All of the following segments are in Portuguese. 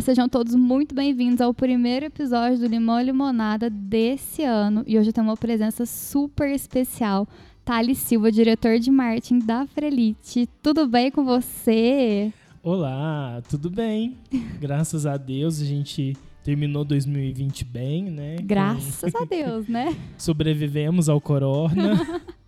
Sejam todos muito bem-vindos ao primeiro episódio do Limão e Limonada desse ano. E hoje eu tenho uma presença super especial. Thales Silva, diretor de marketing da Frelite. Tudo bem com você? Olá, tudo bem? Graças a Deus a gente terminou 2020 bem, né? Graças a Deus, né? Sobrevivemos ao corona.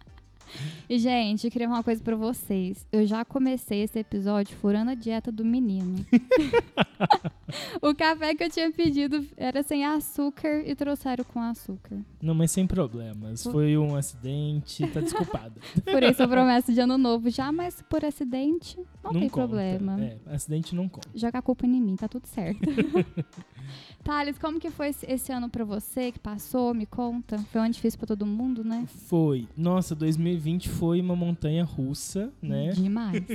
E, gente, eu queria uma coisa pra vocês. Eu já comecei esse episódio furando a dieta do menino. o café que eu tinha pedido era sem açúcar e trouxeram com açúcar. Não, mas sem problemas. Foi um acidente, tá desculpada. Furei sua promessa de ano novo já, mas por acidente não, não tem conta. problema. É, acidente não conta. Joga a culpa em mim, tá tudo certo. Thales, como que foi esse ano pra você que passou? Me conta. Foi um ano difícil pra todo mundo, né? Foi. Nossa, 2020 foi uma montanha russa, né? Demais.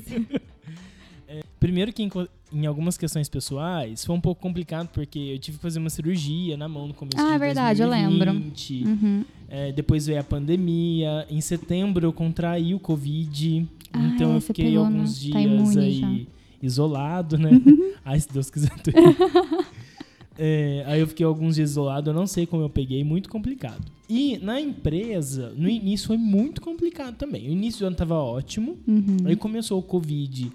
Primeiro que em, em algumas questões pessoais foi um pouco complicado porque eu tive que fazer uma cirurgia na mão no começo Ah, de é verdade, eu lembro. 2020. Uhum. É, depois veio a pandemia. Em setembro eu contraí o Covid. Ah, então é, eu fiquei pegou, alguns né? dias Tá aí já. isolado, né? Ai, se Deus quiser. É, aí eu fiquei alguns dias isolado, eu não sei como eu peguei, muito complicado. E na empresa, no início foi muito complicado também. O início do ano tava ótimo, Uhum. aí começou o Covid,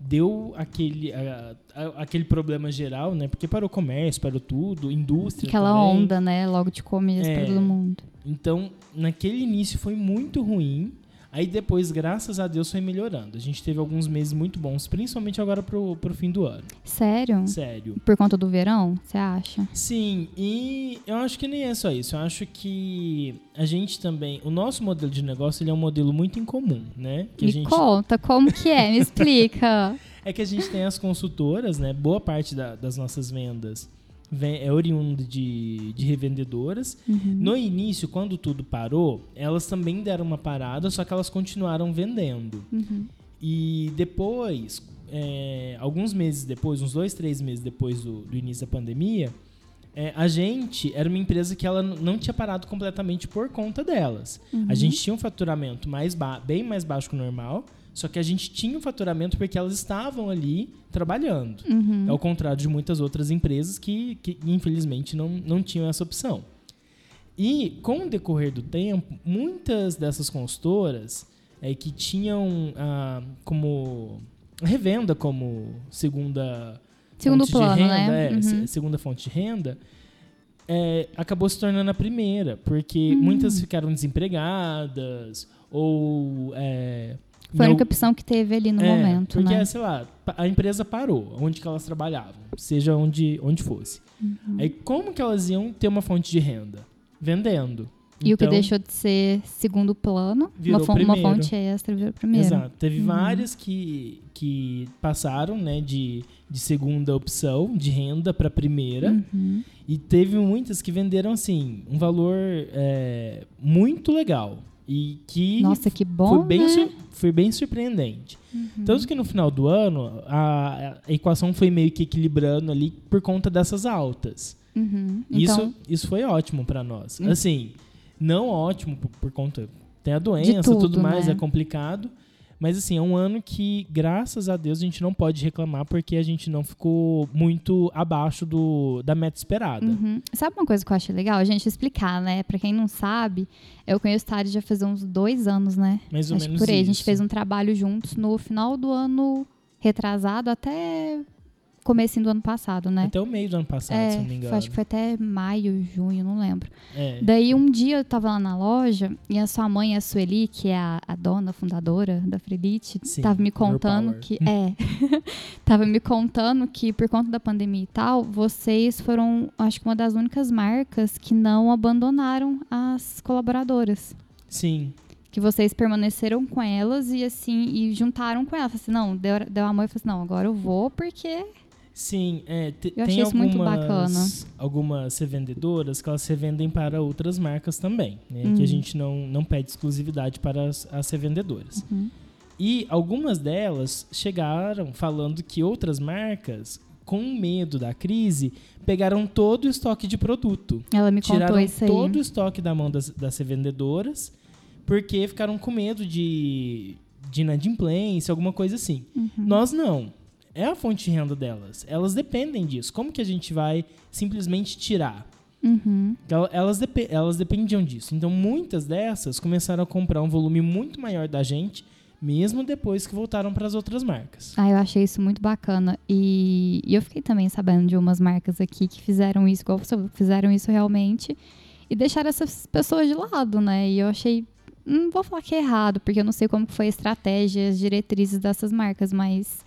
deu aquele, a- a- aquele problema geral, né? Porque parou o comércio, parou tudo, indústria Aquela também. onda, né? Logo de começo É. pra todo mundo. Então, naquele início foi muito ruim. Aí depois, graças a Deus, foi melhorando. A gente teve alguns meses muito bons, principalmente agora pro, pro fim do ano. Sério? Sério. Por conta do verão, você acha? Sim, e eu acho que nem é só isso. Eu acho que a gente também. O nosso modelo de negócio ele é um modelo muito incomum, né? Que a Me gente, conta, como que é? Me explica. é que a gente tem as consultoras, né? Boa parte da- das nossas vendas vem, é oriundo de, de revendedoras. Uhum. No início, quando tudo parou, elas também deram uma parada, só que elas continuaram vendendo. Uhum. E depois, é, alguns meses depois, uns dois, três meses depois do, do início da pandemia, é, a gente era uma empresa que ela não tinha parado completamente por conta delas. Uhum. A gente tinha um faturamento mais bem mais baixo que o normal, só que a gente tinha um faturamento porque elas estavam ali trabalhando. Uhum. Ao contrário de muitas outras empresas que, que infelizmente, não, não tinham essa opção. E, com o decorrer do tempo, muitas dessas consultoras é, que tinham ah, como revenda como segunda Segundo fonte plano, de renda, né? é, Uhum. se- segunda fonte de renda, é, acabou se tornando a primeira, porque Hum. muitas ficaram desempregadas ou é, Foi a única opção que teve ali no é, momento, porque, né? sei lá, a empresa parou, onde que elas trabalhavam, seja onde, onde fosse. Uhum. Aí como que elas iam ter uma fonte de renda? Vendendo. E o que Então, deixou de ser segundo plano, uma, fon- uma primeiro. fonte extra virou primeiro. Exato. Teve Uhum. várias que, que passaram né, de, de segunda opção de renda para primeira. Uhum. E teve muitas que venderam, assim, um valor é, muito legal. E que Nossa, que bom, foi, bem né? foi bem surpreendente. Uhum. Tanto que no final do ano, a, a equação foi meio que equilibrando ali por conta dessas altas. Uhum. Isso, Então, isso foi ótimo para nós. Hum. Assim, não ótimo por, por conta. Tem a doença, tudo, tudo, mais, né? é complicado. Mas assim, é um ano que, graças a Deus, a gente não pode reclamar porque a gente não ficou muito abaixo do, da meta esperada. Uhum. Sabe uma coisa que eu achei legal? A gente explicar, né? Pra quem não sabe, eu conheço o Thales já faz uns dois anos, né? Mais ou Acho menos por aí. A gente isso. fez um trabalho juntos no final do ano retrasado até comecinho do ano passado, né? Até o meio do ano passado, é, se não me engano. acho que foi até maio, junho, não lembro. É. Daí um dia eu tava lá na loja e a sua mãe, a Sueli, que é a, a dona fundadora da Frelite, tava me contando que. É. tava me contando que por conta da pandemia e tal, vocês foram, acho que uma das únicas marcas que não abandonaram as colaboradoras. Sim. Que vocês permaneceram com elas e assim, e juntaram com elas. Assim, não, deu, deu amor e falou assim, não, agora eu vou porque. Sim, é, te- Eu tem algumas, algumas revendedoras que elas revendem para outras marcas também, né? Hum. Que a gente não, não pede exclusividade para as, as revendedoras. Uhum. E algumas delas chegaram falando que outras marcas, com medo da crise, pegaram todo o estoque de produto. Ela me contou Tiraram isso aí. todo o estoque da mão das, das revendedoras, porque ficaram com medo de, de inadimplência, alguma coisa assim. Uhum. Nós não. É a fonte de renda delas. Elas dependem disso. Como que a gente vai simplesmente tirar? Uhum. Elas, dep elas dependiam disso. Então, muitas dessas começaram a comprar um volume muito maior da gente, mesmo depois que voltaram para as outras marcas. Ah, eu achei isso muito bacana. E, e, eu fiquei também sabendo de umas marcas aqui que fizeram isso, igual fizeram isso realmente, e deixaram essas pessoas de lado, né? E eu achei. Não vou falar que é errado, porque eu não sei como foi a estratégia, as diretrizes dessas marcas, mas.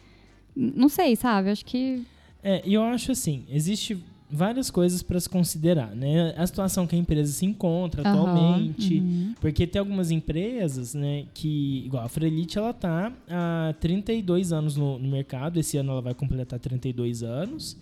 Não sei, sabe? Acho que. É, eu acho assim, existe várias coisas para se considerar, né? A situação que a empresa se encontra uhum, atualmente, uhum. porque tem algumas empresas, né, que igual a Frelite, ela tá há 32 anos no, no mercado, esse ano ela vai completar 32 anos.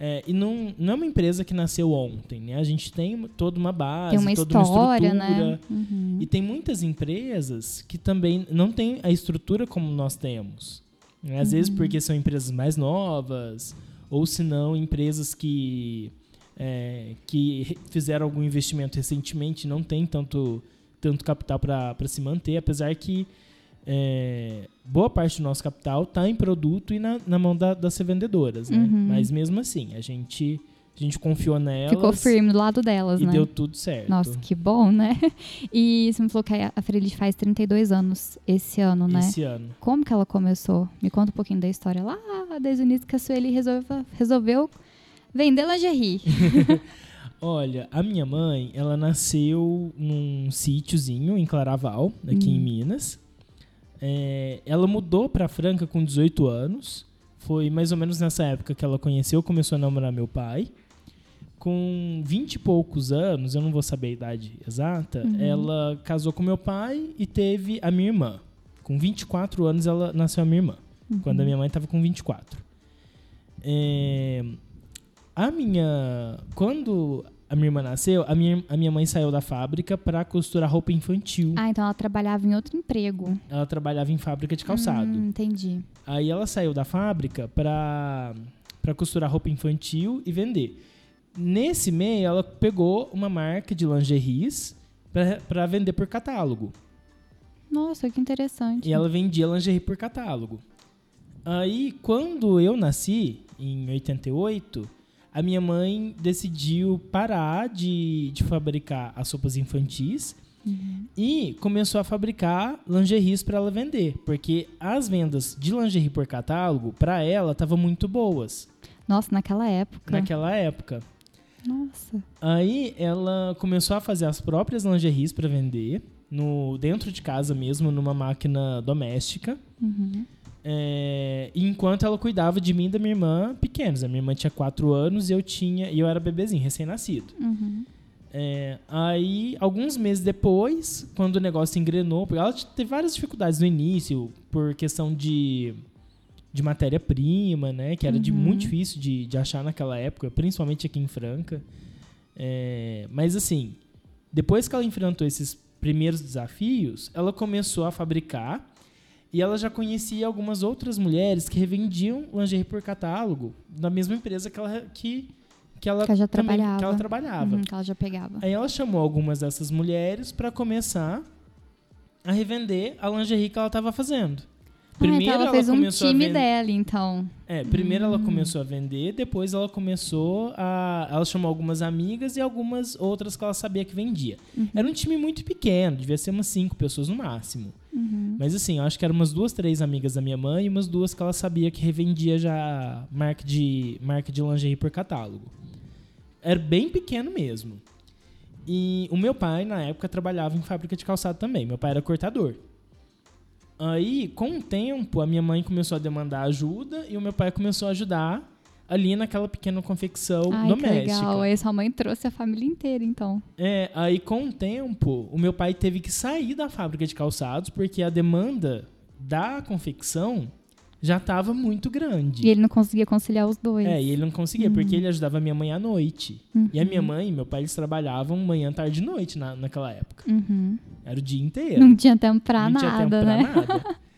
É, e não, não é uma empresa que nasceu ontem, né? A gente tem toda uma base, tem uma toda história, uma estrutura. Né? Uhum. E tem muitas empresas que também não têm a estrutura como nós temos. Né? Às vezes uhum. porque são empresas mais novas, ou se não, empresas que, é, que fizeram algum investimento recentemente não tem tanto, tanto capital para se manter, apesar que é, boa parte do nosso capital está em produto e na, na mão da, das revendedoras, né? Uhum. Mas mesmo assim, a gente a gente confiou nelas. Ficou firme do lado delas, e né? E deu tudo certo. Nossa, que bom, né? E você me falou que a Freelit faz 32 anos esse ano, né? Esse ano. Como que ela começou? Me conta um pouquinho da história lá, desde o início que a Sueli resolveu, resolveu vender lingerie. Olha, a minha mãe, ela nasceu num sítiozinho em Claraval, aqui hum. em Minas. É, ela mudou para Franca com 18 anos. Foi mais ou menos nessa época que ela conheceu, começou a namorar meu pai com 20 e poucos anos, eu não vou saber a idade exata, uhum. ela casou com meu pai e teve a minha irmã. Com 24 anos ela nasceu a minha irmã, uhum. quando a minha mãe estava com 24. É, a minha. Quando a minha irmã nasceu, a minha, a minha mãe saiu da fábrica para costurar roupa infantil. Ah, então ela trabalhava em outro emprego. Ela trabalhava em fábrica de calçado. Hum, entendi. Aí ela saiu da fábrica para costurar roupa infantil e vender. Nesse meio, ela pegou uma marca de lingeries para vender por catálogo. Nossa, que interessante. E ela vendia lingerie por catálogo. Aí, quando eu nasci, em 88, a minha mãe decidiu parar de, de fabricar as roupas infantis uhum. e começou a fabricar lingeries para ela vender. Porque as vendas de lingerie por catálogo, para ela, estavam muito boas. Nossa, naquela época. Naquela época. Nossa. Aí ela começou a fazer as próprias lingeries para vender, no dentro de casa mesmo, numa máquina doméstica. Uhum. É, enquanto ela cuidava de mim e da minha irmã pequenos. A minha irmã tinha 4 anos e eu tinha e eu era bebezinho, recém-nascido. Uhum. É, aí, alguns meses depois, quando o negócio engrenou, porque ela teve várias dificuldades no início, por questão de de matéria-prima, né? Que era uhum. de muito difícil de, de achar naquela época, principalmente aqui em Franca. É, mas assim, depois que ela enfrentou esses primeiros desafios, ela começou a fabricar e ela já conhecia algumas outras mulheres que revendiam lingerie por catálogo da mesma empresa que ela, que, que ela, que ela, também, trabalhava. Que ela trabalhava. Uhum, que ela já pegava. Aí ela chamou algumas dessas mulheres para começar a revender a lingerie que ela estava fazendo. Primeiro ah, então ela fez ela um time dela, então. É, primeiro hum. ela começou a vender, depois ela começou a. Ela chamou algumas amigas e algumas outras que ela sabia que vendia. Uhum. Era um time muito pequeno, devia ser umas cinco pessoas no máximo. Uhum. Mas assim, eu acho que eram umas duas, três amigas da minha mãe e umas duas que ela sabia que revendia já marca de, marca de lingerie por catálogo. Era bem pequeno mesmo. E o meu pai, na época, trabalhava em fábrica de calçado também. Meu pai era cortador. Aí, com o tempo, a minha mãe começou a demandar ajuda e o meu pai começou a ajudar ali naquela pequena confecção Ai, doméstica. Que legal. Aí sua mãe trouxe a família inteira, então. É, aí com o tempo, o meu pai teve que sair da fábrica de calçados porque a demanda da confecção já estava muito grande. E ele não conseguia conciliar os dois. É, e ele não conseguia, uhum. porque ele ajudava a minha mãe à noite. Uhum. E a minha mãe e meu pai, eles trabalhavam manhã, tarde e noite na, naquela época. Uhum. Era o dia inteiro. Não tinha tempo pra não nada, tinha tempo né? pra nada.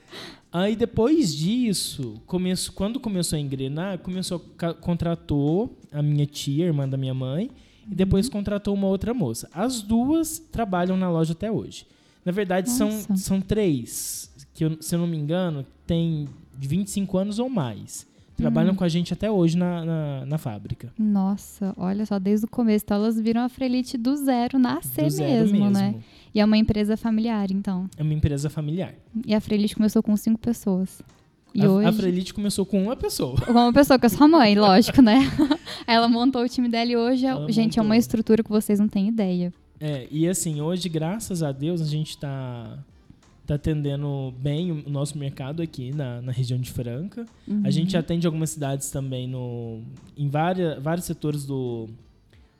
Aí depois disso, começo, quando começou a engrenar, começou contratou a minha tia, irmã da minha mãe, e depois uhum. contratou uma outra moça. As duas trabalham na loja até hoje. Na verdade, são, são três, que eu, se eu não me engano, tem de 25 anos ou mais. Trabalham Hum. com a gente até hoje na, na, na fábrica. Nossa, olha só, desde o começo. Então elas viram a Frelite do zero nascer Do zero mesmo, né? E é uma empresa familiar, então. É uma empresa familiar. E a Frelite começou com cinco pessoas. E a, hoje. a Frelite começou com uma pessoa. Com uma pessoa que é sua mãe, lógico, né? Ela montou o time dela e hoje, é- Ela gente, é uma montou. estrutura que vocês não têm ideia. É, e assim, hoje, graças a Deus, a gente tá, tá atendendo bem o nosso mercado aqui na, na região de Franca. Uhum. A gente atende algumas cidades também no, em várias, vários setores do,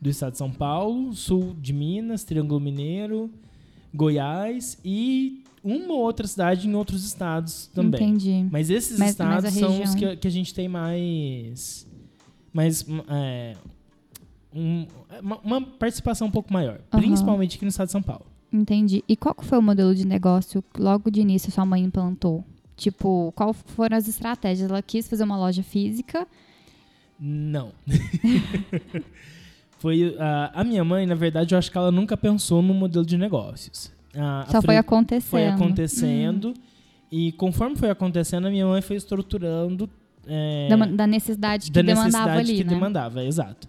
do estado de São Paulo, sul de Minas, Triângulo Mineiro, Goiás e uma ou outra cidade em outros estados também. Entendi. Mas esses Mas- mas estados são os que, a- que a gente tem mais. mais é, um- uma, uma participação um pouco maior. Aham. Principalmente aqui no estado de São Paulo. Entendi. E qual foi o modelo de negócio que logo de início sua mãe implantou? Tipo, qual foram as estratégias? Ela quis fazer uma loja física. Não. foi a, a minha mãe, na verdade, eu acho que ela nunca pensou no modelo de negócios. A- a Só foi Fre- acontecendo. foi acontecendo. E conforme foi acontecendo, a minha mãe foi estruturando. é, Da, da necessidade que da demandava necessidade ali, que né? demandava, exato.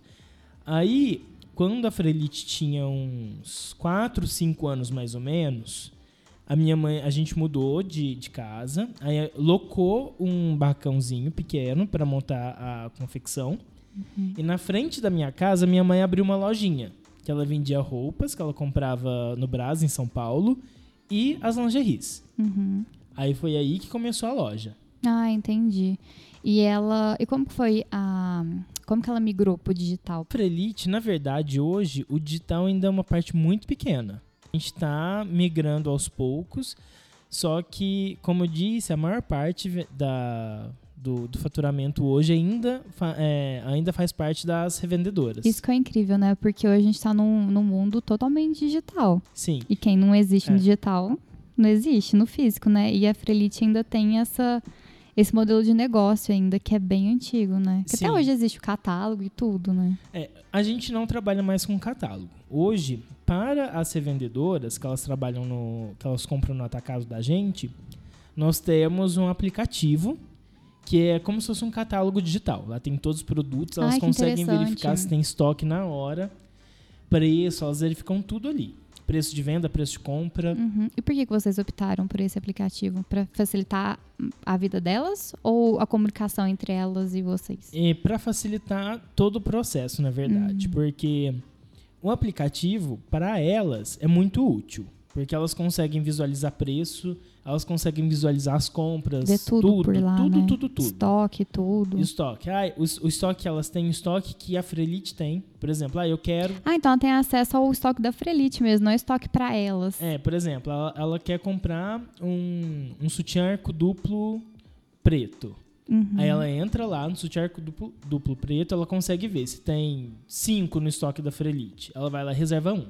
Aí, quando a Frelite tinha uns 4, 5 anos mais ou menos, a minha mãe, a gente mudou de, de casa, aí locou um barracãozinho pequeno para montar a confecção. Uhum. E na frente da minha casa, minha mãe abriu uma lojinha, que ela vendia roupas que ela comprava no Brás, em São Paulo, e as lingeries. Uhum. Aí foi aí que começou a loja. Ah, entendi. E ela. E como que foi a. Como que ela migrou pro digital? Para Elite, na verdade, hoje o digital ainda é uma parte muito pequena. A gente está migrando aos poucos, só que, como eu disse, a maior parte da, do, do faturamento hoje ainda, é, ainda faz parte das revendedoras. Isso que é incrível, né? Porque hoje a gente tá num, num mundo totalmente digital. Sim, E quem não existe É. no digital, não existe no físico, né? E a Frelite ainda tem essa, esse modelo de negócio ainda, que é bem antigo, né? Que Sim. até hoje existe o catálogo e tudo, né? É, a gente não trabalha mais com catálogo. Hoje, para as revendedoras que elas trabalham no, que elas compram no atacado da gente, nós temos um aplicativo que é como se fosse um catálogo digital. Lá tem todos os produtos, elas Ai, conseguem verificar se tem estoque na hora, preço, elas verificam tudo ali. Preço de venda, preço de compra. Uhum. E por que, vocês optaram por esse aplicativo? Pra facilitar a vida delas ou a comunicação entre elas e vocês? para facilitar todo o processo, na verdade, Uhum. porque o aplicativo para elas é muito útil, porque elas conseguem visualizar preço, elas conseguem visualizar as compras, Ver tudo, por lá, tudo, né? tudo, tudo. Estoque, tudo. E o estoque, ah, o, o estoque que elas têm, o estoque que a Frelite tem, por exemplo, ah, eu quero, Ah, então ela tem acesso ao estoque da Frelite mesmo, não é estoque pra elas. é, por exemplo, ela, ela quer comprar um, um sutiã arco duplo preto. Uhum. Aí ela entra lá no sutiã arco duplo, duplo preto, ela consegue ver se tem cinco no estoque da Frelite. Ela vai lá e reserva um.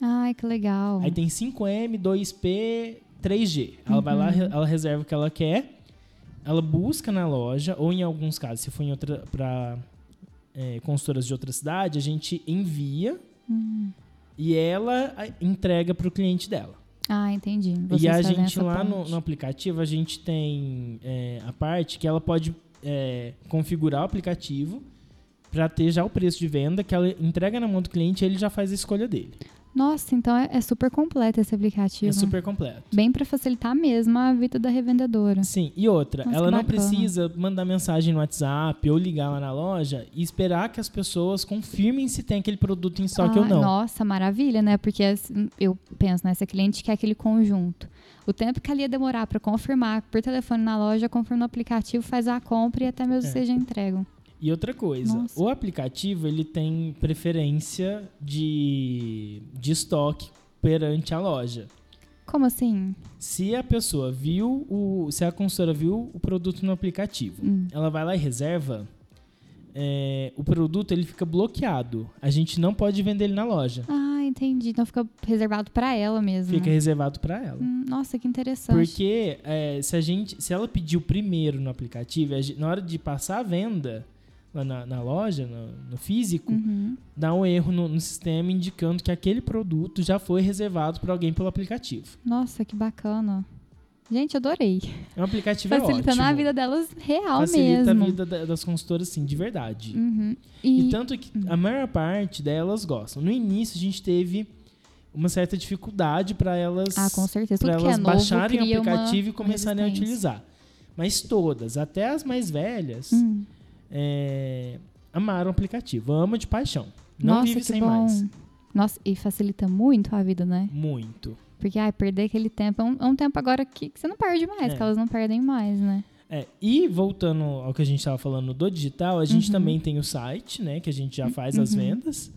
Ai, que legal. Aí tem 5M, 2P, 3G. Ela vai lá, Uhum. ela reserva o que ela quer, ela busca na loja, ou em alguns casos, se for em outra para consultoras de outra cidade, a gente envia Hum. e ela entrega para o cliente dela. Ah, entendi. e a gente lá no, no aplicativo, a gente tem é, a parte que ela pode é, configurar o aplicativo para ter já o preço de venda, que ela entrega na mão do cliente e ele já faz a escolha dele. Nossa, então é, é super completo esse aplicativo. É super completo. Bem pra facilitar mesmo a vida da revendedora. Sim, e outra, Nossa, ela não precisa mandar mensagem no WhatsApp ou ligar lá na loja e esperar que as pessoas confirmem se tem aquele produto em estoque ou Ah, não. Nossa, maravilha, né? Porque eu penso, né? Se a cliente quer aquele conjunto. O tempo que ela ia demorar pra confirmar por telefone na loja, confirma no aplicativo, faz a compra e até mesmo É. já entregam. E outra coisa, Nossa. o aplicativo ele tem preferência de, de estoque perante a loja. Como assim? Se a pessoa viu o. Se a consultora viu o produto no aplicativo, Hum. ela vai lá e reserva, é, o produto ele fica bloqueado. A gente não pode vender ele na loja. Ah, entendi. Então fica reservado pra ela mesmo. Fica reservado para ela. Hum, Nossa, que interessante. Porque é, se a gente, se ela pediu primeiro no aplicativo, gente- na hora de passar a venda lá na, na loja, no, no físico, Uhum. dá um erro no, no sistema indicando que aquele produto já foi reservado para alguém pelo aplicativo. Nossa, que bacana. Gente, adorei. É um aplicativo é Facilitando ótimo. a vida delas real Facilita mesmo. a vida da- das consultoras, sim, de verdade. Uhum. E, E, tanto que a maior parte delas gostam. No início, a gente teve uma certa dificuldade para elas, ah, com certeza. que elas é novo baixarem o aplicativo e começarem a utilizar. Mas todas, até as mais velhas, Hum. É, amaram o aplicativo. Amam de paixão. Não Nossa, vive sem bom. mais. Nossa, e facilita muito a vida, né? Muito. Porque, ai, perder aquele tempo é um, é um tempo agora que, que você não perde mais, É. que elas não perdem mais, né? É, e voltando ao que a gente estava falando do digital, a gente Uhum. também tem o site, né? Que a gente já faz as Uhum. vendas.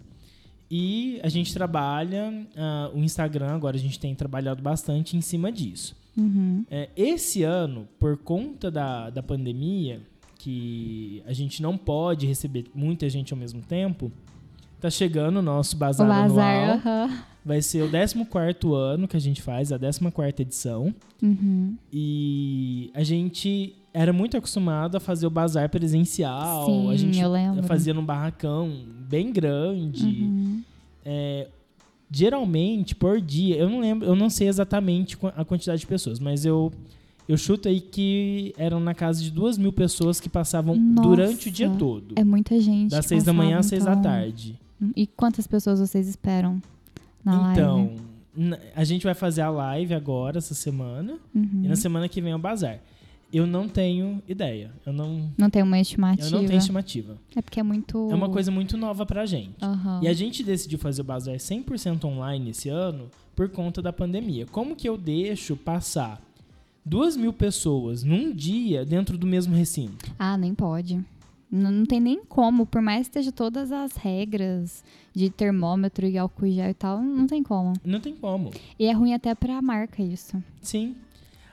E a gente trabalha ah, o Instagram, agora a gente tem trabalhado bastante em cima disso. Uhum. É, esse ano, por conta da, da pandemia, que a gente não pode receber muita gente ao mesmo tempo, tá chegando o nosso O bazar, bazar, anual. aham. Vai ser o 14º ano que a gente faz, a 14ª edição. Uhum. E a gente era muito acostumado a fazer o bazar presencial. Sim, a gente eu lembro. fazia num barracão bem grande. Uhum. É, geralmente, por dia, eu não lembro, eu não sei exatamente a quantidade de pessoas, mas eu, eu chuto aí que eram na casa de duas mil pessoas que passavam Nossa, durante o dia todo. É muita gente. das seis da manhã às seis da então. tarde. E quantas pessoas vocês esperam na então, live? n- a gente vai fazer a live agora, essa semana, Uhum. e na semana que vem é o bazar. Eu não tenho ideia. Eu não, Não tem uma estimativa. eu não tenho estimativa. É porque é muito. É uma coisa muito nova pra gente. Aham. E a gente decidiu fazer o bazar 100% online esse ano por conta da pandemia. Como que eu deixo passar duas mil pessoas num dia dentro do mesmo recinto? Ah, nem pode. Não, não tem nem como, por mais que esteja todas as regras de termômetro e álcool gel e tal, não tem como. Não tem como. E é ruim até pra marca isso. Sim.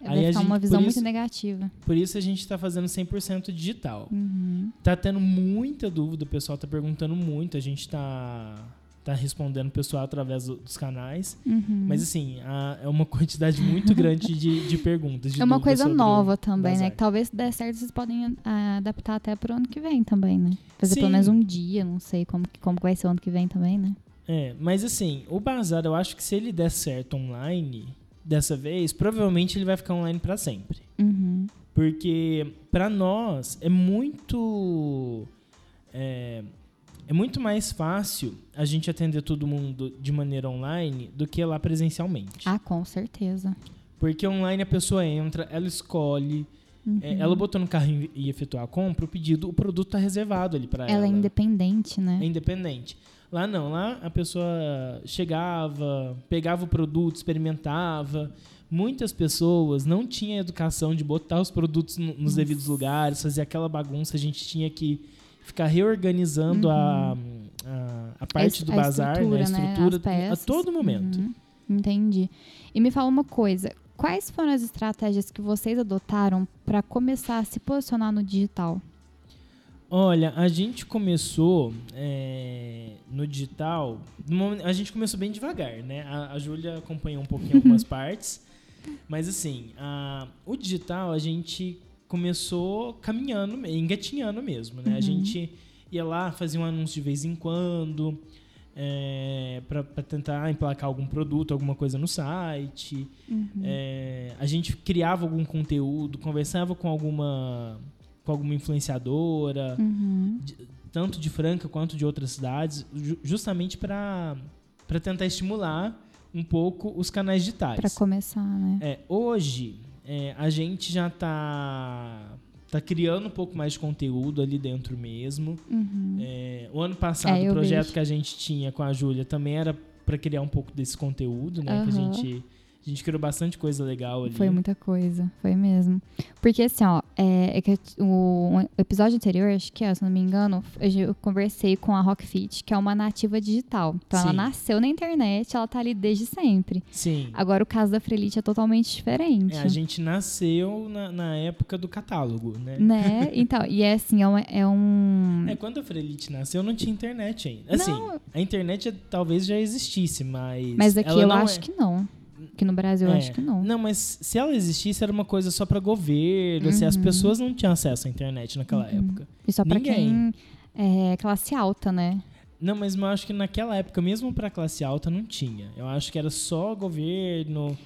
Vai Aí a ficar uma gente- visão por muito isso- negativa. Por isso a gente tá fazendo 100% digital. Uhum. Tá tendo muita dúvida, o pessoal tá perguntando muito, a gente tá, tá respondendo o pessoal através do- dos canais. Uhum. Mas assim, a- é uma quantidade muito grande de, de perguntas. de é uma coisa sobre o nova também, né? Que talvez se der certo, vocês podem ah, adaptar até pro ano que vem também, né? Fazer Sim. pelo menos um dia, não sei como, como vai ser o ano que vem também, né? É, mas assim, o bazar, eu acho que se ele der certo online, dessa vez, provavelmente ele vai ficar online pra sempre. Uhum. Porque pra nós é muito. É, é muito mais fácil a gente atender todo mundo de maneira online do que lá presencialmente. Ah, com certeza. Porque online a pessoa entra, ela escolhe, Uhum. é, ela botou no carro e efetuar a compra, o pedido, o produto tá reservado ali pra ela. Ela é independente, né? É independente. Lá não, lá a pessoa chegava, pegava o produto, experimentava. Muitas pessoas não tinham educação de botar os produtos no- nos devidos lugares, fazer aquela bagunça. A gente tinha que ficar reorganizando a, a, a parte es- do Uhum. a bazar, né? a estrutura, né? estrutura, a todo momento. Uhum. Entendi. E me fala uma coisa: quais foram as estratégias que vocês adotaram para começar a se posicionar no digital? Olha, a gente começou é, no digital. a gente começou bem devagar, né? A, a Júlia acompanhou um pouquinho algumas partes. Mas assim, a- o digital a gente começou caminhando, engatinhando mesmo, né? A Uhum. gente ia lá, fazia um anúncio de vez em quando. É, para tentar emplacar algum produto, alguma coisa no site. Uhum. É, a gente criava algum conteúdo, conversava com alguma com alguma influenciadora, Uhum. de- tanto de Franca quanto de outras cidades, ju- justamente para para tentar estimular um pouco os canais digitais. Para começar, né? É, hoje é, a gente já tá tá criando um pouco mais de conteúdo ali dentro mesmo. Uhum. É, o ano passado, É, o projeto vejo. que a gente tinha com a Júlia também era para criar um pouco desse conteúdo, né? Que a gente, a gente criou bastante coisa legal ali. Foi muita coisa, foi mesmo. Porque assim, ó, é, é que o, episódio anterior, acho que é, se não me engano, eu conversei com a Rockfit, que é uma nativa digital. Então ela Sim. nasceu na internet, ela tá ali desde sempre. Sim. Agora o caso da Frelite é totalmente diferente. É, a gente nasceu na, na época do catálogo, né? Né? Então, e é assim, é um. É um... É, quando a Frelite nasceu, não tinha internet ainda. Assim, Não. a internet talvez já existisse, mas. Mas aqui ela eu acho é- que não. Aqui no Brasil eu É. acho que não. Não, mas se ela existisse, era uma coisa só para governo. assim, as Uhum. pessoas não tinham acesso à internet naquela Uhum. época. E só Ninguém. quem é classe alta, né? Não, mas eu acho que naquela época, mesmo para classe alta, não tinha. Eu acho que era só governo.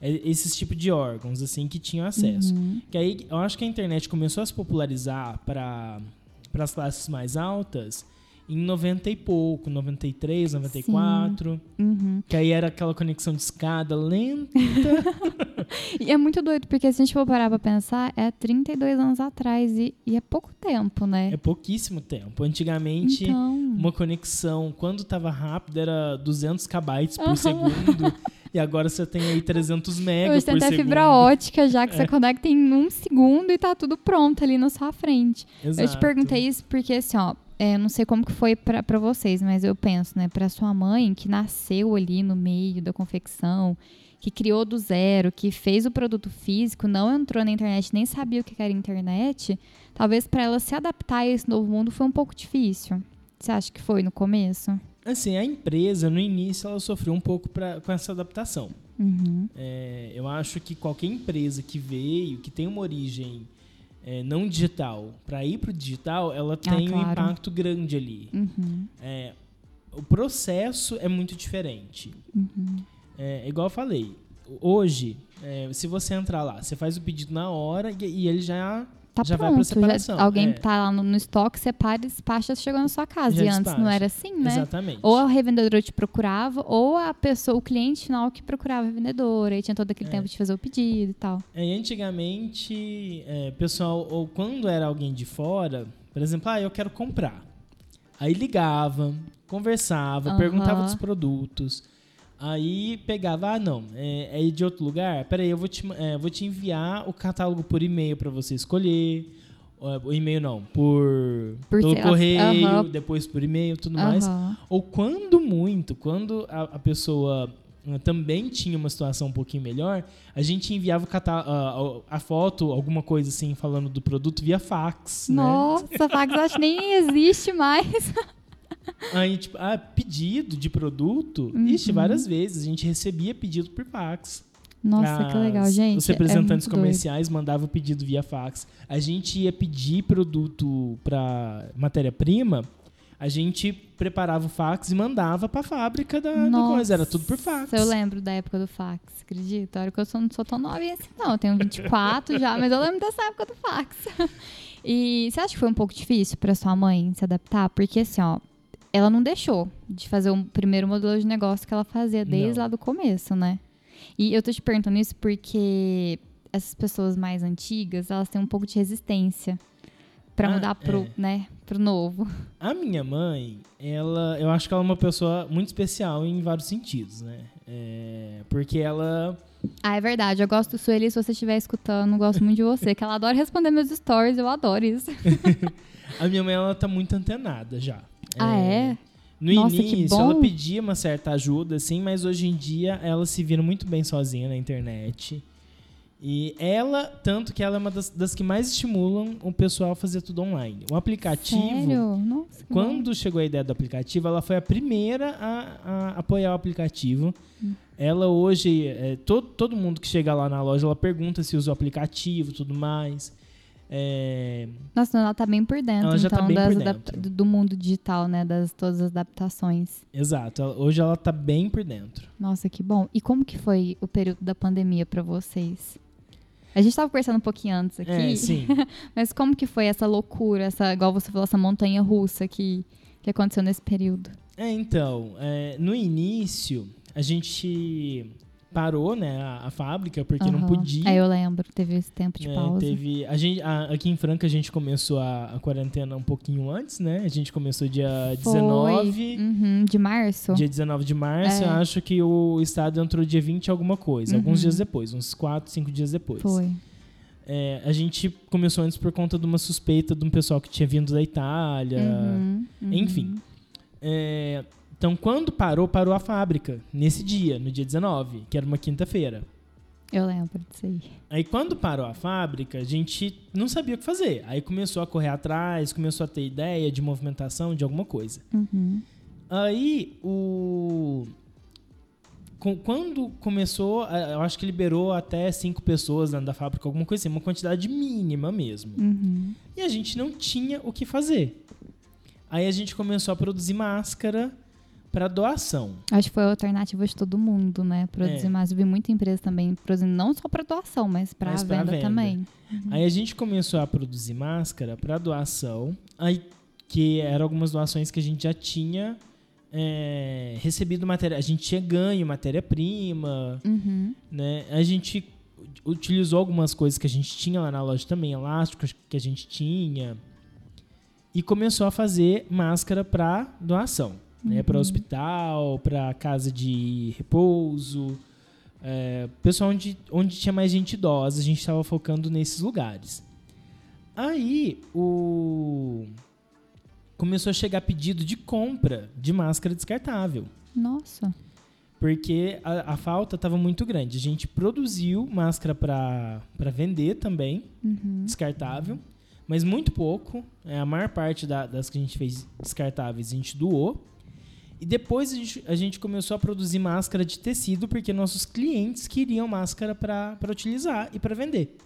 É esses tipos de órgãos, assim, que tinham acesso. Uhum. Que aí, eu acho que a internet começou a se popularizar para as classes mais altas em 90 e pouco, 93, 94. Uhum. Que aí era aquela conexão de escada lenta. E é muito doido, porque se a gente for parar pra pensar, é 32 anos atrás e, e é pouco tempo, né? é pouquíssimo tempo. Antigamente, então, uma conexão, quando tava rápida, era 200 kbytes por segundo. E agora você tem aí 300 megas hoje tem por até segundo. fibra ótica já, que É. você conecta em um segundo e tá tudo pronto ali na sua frente. Eu te Exato. perguntei isso porque, assim, ó, é, não sei como que foi pra vocês, mas eu penso, né, pra sua mãe, que nasceu ali no meio da confecção, que criou do zero, que fez o produto físico, não entrou na internet, nem sabia o que era internet, talvez pra ela se adaptar a esse novo mundo foi um pouco difícil. Você acha que foi no começo? Assim, a empresa, no início, ela sofreu um pouco pra, com essa adaptação. Uhum. É, eu acho que qualquer empresa que veio, que tem uma origem é, não digital, para ir para o digital, ela tem um Ah, claro. impacto grande ali. Uhum. É, o processo é muito diferente. Uhum. É, igual eu falei, hoje, é, se você entrar lá, você faz o pedido na hora e, e ele já, Tá já vai pronto. para separação. alguém É, tá lá no, no estoque, separa, despacha, chegou na sua casa. Já e antes não despacha. era assim, né? Exatamente. Ou a revendedora te procurava, ou a pessoa, o cliente final que procurava a revendedora. E tinha todo aquele É. tempo de fazer o pedido e tal. É, e antigamente, é, pessoal, ou quando era alguém de fora, por exemplo, ah, eu quero comprar. Aí ligava, conversava, perguntava dos produtos. Aí pegava, ah, não, é, é de outro lugar? Peraí, eu vou te, é, vou te enviar o catálogo por e-mail para você escolher. O e-mail não, por, Por pelo ser- correio, aham. depois por e-mail, tudo mais. Aham. Ou quando muito, quando a, a pessoa eh, também tinha uma situação um pouquinho melhor, a gente enviava a, foto, alguma coisa assim, falando do produto via fax, né? Nossa, fax acho que nem existe mais. Aí, tipo, ah, pedido de produto, Uhum. ixi, várias vezes a gente recebia pedido por fax. Nossa, que legal, As- gente. Os é representantes doido. comerciais mandavam o pedido via fax. A gente ia pedir produto para matéria-prima, a gente preparava o fax e mandava para a fábrica da, da Nossa, coisa. Era tudo por fax. Eu lembro da época do fax, acredita? Olha que eu sou, não sou tão novinha assim, não. Eu tenho 24 já, mas eu lembro dessa época do fax. E você acha que foi um pouco difícil pra sua mãe se adaptar? Porque assim, ó, ela não deixou de fazer o primeiro modelo de negócio que ela fazia desde Não. lá do começo, né? E eu tô te perguntando isso porque essas pessoas mais antigas, elas têm um pouco de resistência pra Ah, mudar pro, é. né, pro novo. A minha mãe, ela, eu acho que ela é uma pessoa muito especial em vários sentidos, né? É, porque ela, Ah, é verdade. Eu gosto, Sueli, se você estiver escutando, gosto muito de você. Que ela adora responder meus stories, eu adoro isso. a minha mãe, ela tá muito antenada já. Ah, é? No Nossa, início, ela pedia uma certa ajuda, assim, mas hoje em dia ela se vira muito bem sozinha na internet. E ela, tanto que ela é uma das, das que mais estimulam o pessoal a fazer tudo online. O aplicativo, Sério? Nossa, bom. quando chegou a ideia do aplicativo, ela foi a primeira a, a apoiar o aplicativo. Hum. Ela hoje, é, todo, todo mundo que chega lá na loja, ela pergunta se usa o aplicativo e tudo mais. É, Nossa, ela tá bem por dentro, Ela já tá então, bem das por dentro. do mundo digital, né? Das todas as adaptações. exato, hoje ela tá bem por dentro. Nossa, que bom. E como que foi o período da pandemia pra vocês? A gente tava conversando um pouquinho antes aqui, É, sim. mas como que foi essa loucura, essa, igual você falou, essa montanha russa que, que aconteceu nesse período? É, então, é, no início, a gente parou, né, a, a fábrica, porque não Aham. podia. É, eu lembro, teve esse tempo de né, pausa. teve, a gente, a- aqui em Franca a gente começou a, a quarentena um pouquinho antes, né? A gente começou dia Foi, 19, uhum, de março? dia 19 de março. É. Eu acho que o estado entrou dia 20 alguma coisa, alguns Uhum. dias depois, uns 4, 5 dias depois. Foi. É, a gente começou antes por conta de uma suspeita de um pessoal que tinha vindo da Itália. Uhum, uhum. Enfim. É, então, quando parou, parou a fábrica, nesse dia, no dia 19, que era uma quinta-feira. Eu lembro disso aí. Aí, quando parou a fábrica, a gente não sabia o que fazer. Aí começou a correr atrás, começou a ter ideia de movimentação, de alguma coisa. Uhum. Aí, o. Quando começou, eu acho que liberou até cinco pessoas dentro da fábrica, alguma coisa assim, uma quantidade mínima mesmo. Uhum. E a gente não tinha o que fazer. Aí a gente começou a produzir máscara para doação. Acho que foi a alternativa de todo mundo, né? Produzir É. mais. Eu vi muita empresa também produzindo não só para doação, mas para venda, venda. também. Aí a gente começou a produzir máscara para doação, aí que eram algumas doações que a gente já tinha é, recebido matéria, a gente tinha ganho matéria-prima, Uhum. né? A gente utilizou algumas coisas que a gente tinha lá na loja também, elásticos que a gente tinha, e começou a fazer máscara para doação, né? Para hospital, para casa de repouso, é, pessoal onde, onde tinha mais gente idosa, a gente estava focando nesses lugares. Aí o começou a chegar pedido de compra de máscara descartável Nossa. porque a, a falta estava muito grande. A gente produziu máscara para vender também, Uhum. descartável, mas muito pouco. É, a maior parte da- das que a gente fez descartáveis a gente doou. E depois a gente, a gente começou a produzir máscara de tecido, porque nossos clientes queriam máscara para utilizar e para vender.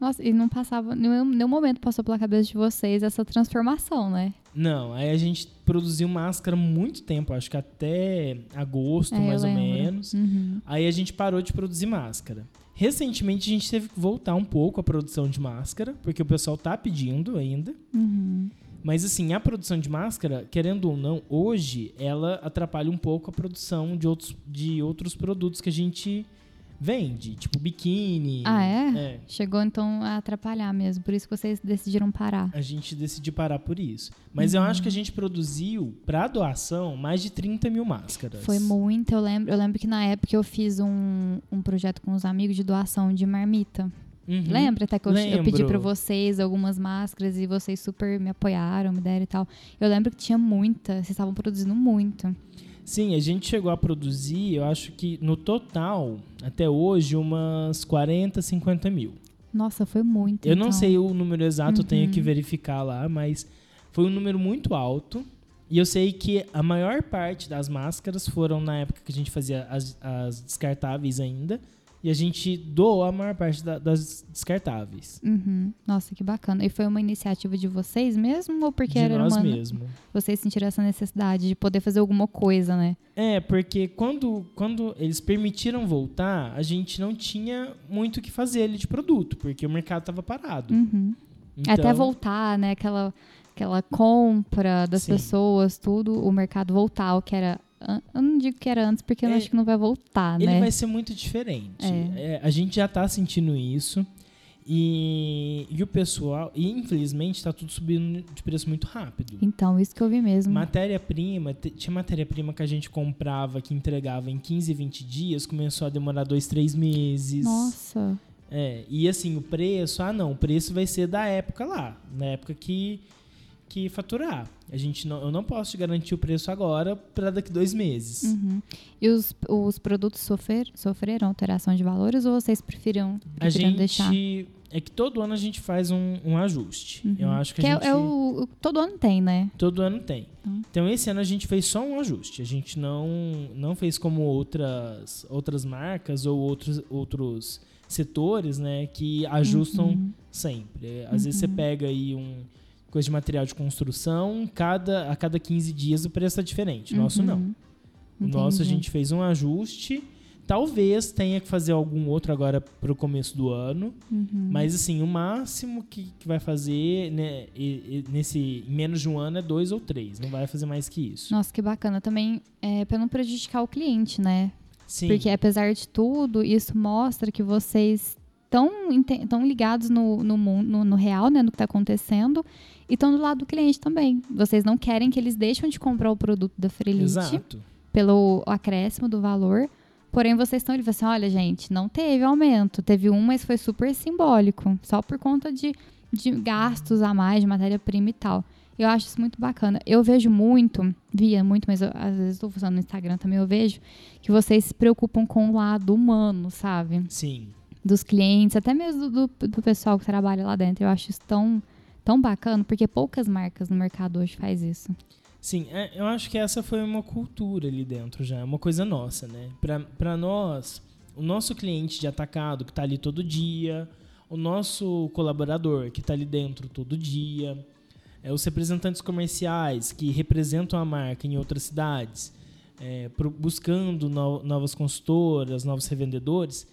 Nossa, e não passava, nenhum, nenhum momento passou pela cabeça de vocês essa transformação, né? Não, aí a gente produziu máscara muito tempo, acho que até agosto, É, mais ou menos. Uhum. Aí a gente parou de produzir máscara. Recentemente a gente teve que voltar um pouco a produção de máscara, porque o pessoal tá pedindo ainda. Uhum. Mas assim, a produção de máscara, querendo ou não, hoje ela atrapalha um pouco a produção de outros, de outros produtos que a gente vende, tipo biquíni. Ah, é? É. Chegou então a atrapalhar mesmo, por isso que vocês decidiram parar. A gente decidiu parar por isso. Mas eu acho que a gente produziu, para doação, mais de 30 mil máscaras. Foi muito, eu lembro, eu lembro que na época eu fiz um, um projeto com os amigos de doação de marmita. Uhum. Lembra até que eu, eu pedi pra vocês algumas máscaras e vocês super me apoiaram, me deram e tal. Eu lembro que tinha muita, vocês estavam produzindo muito. Sim, a gente chegou a produzir, eu acho que no total, até hoje, umas 40, 50 mil. Nossa, foi muito. Eu não então. sei o número exato, eu tenho Uhum. que verificar lá, mas foi um número muito alto. E eu sei que a maior parte das máscaras foram na época que a gente fazia as, as descartáveis ainda. E a gente doou a maior parte da- das descartáveis. Uhum. Nossa, que bacana. E foi uma iniciativa de vocês mesmo ou porque de era nós uma mesmos. vocês sentiram essa necessidade de poder fazer alguma coisa, né? É, porque quando, quando eles permitiram voltar, a gente não tinha muito o que fazer ali de produto, porque o mercado estava parado. Uhum. Então, Até voltar, né? Aquela, aquela compra das Sim. pessoas, tudo, o mercado voltar, o que era. Eu não digo que era antes, porque eu É, acho que não vai voltar, Ele né? vai ser muito diferente. É. É, a gente já tá sentindo isso. E, e o pessoal, e infelizmente, está tudo subindo de preço muito rápido. Então, isso que eu vi mesmo. Matéria-prima, tinha matéria-prima que a gente comprava, que entregava em 15, 20 dias, começou a demorar dois, três meses. Nossa. É, e assim, o preço, ah não, o preço vai ser da época lá, na época que, que faturar. A gente não, eu não posso te garantir o preço agora para daqui dois meses. Uhum. E os, os produtos sofrer, sofreram alteração de valores ou vocês preferiram, A gente. deixar? É que todo ano a gente faz um, um ajuste. Uhum. Eu acho que, Que a é, gente. é o, todo ano tem, né? Todo ano tem. Uhum. Então esse ano a gente fez só um ajuste. A gente não, não fez como outras, outras marcas ou outros, outros setores, né? Que ajustam Uhum. sempre. Às vezes você pega aí um coisa de material de construção, cada, a cada 15 dias o preço está diferente. Nosso não. Uhum. O nosso a gente fez um ajuste. Talvez tenha que fazer algum outro agora para o começo do ano. Uhum. Mas assim, o máximo que, que vai fazer né, e- e nesse em menos de um ano é dois ou três. Não vai fazer mais que isso. Nossa, que bacana. Também é para não prejudicar o cliente, né? Sim. Porque apesar de tudo, isso mostra que vocês estão tão ligados no, no mundo, no, no real, né? No que está acontecendo. E estão do lado do cliente também. Vocês não querem que eles deixem de comprar o produto da Freelite Exato. pelo acréscimo do valor. Porém, vocês estão ali assim: olha, gente, não teve aumento. Teve um, mas foi super simbólico. Só por conta de, de gastos a mais, de matéria-prima e tal. Eu acho isso muito bacana. Eu vejo muito, via muito, mas eu, às vezes estou usando no Instagram também, eu vejo que vocês se preocupam com o lado humano, sabe? Sim. Dos clientes, até mesmo do, do, do pessoal que trabalha lá dentro. Eu acho isso tão, tão bacana, porque poucas marcas no mercado hoje faz isso. Sim, é, eu acho que essa foi uma cultura ali dentro já, é uma coisa nossa, né? Pra nós, o nosso cliente de atacado que tá ali todo dia, o nosso colaborador que tá ali dentro todo dia, é, os representantes comerciais que representam a marca em outras cidades, é, pro, buscando no, novas consultoras, novos revendedores,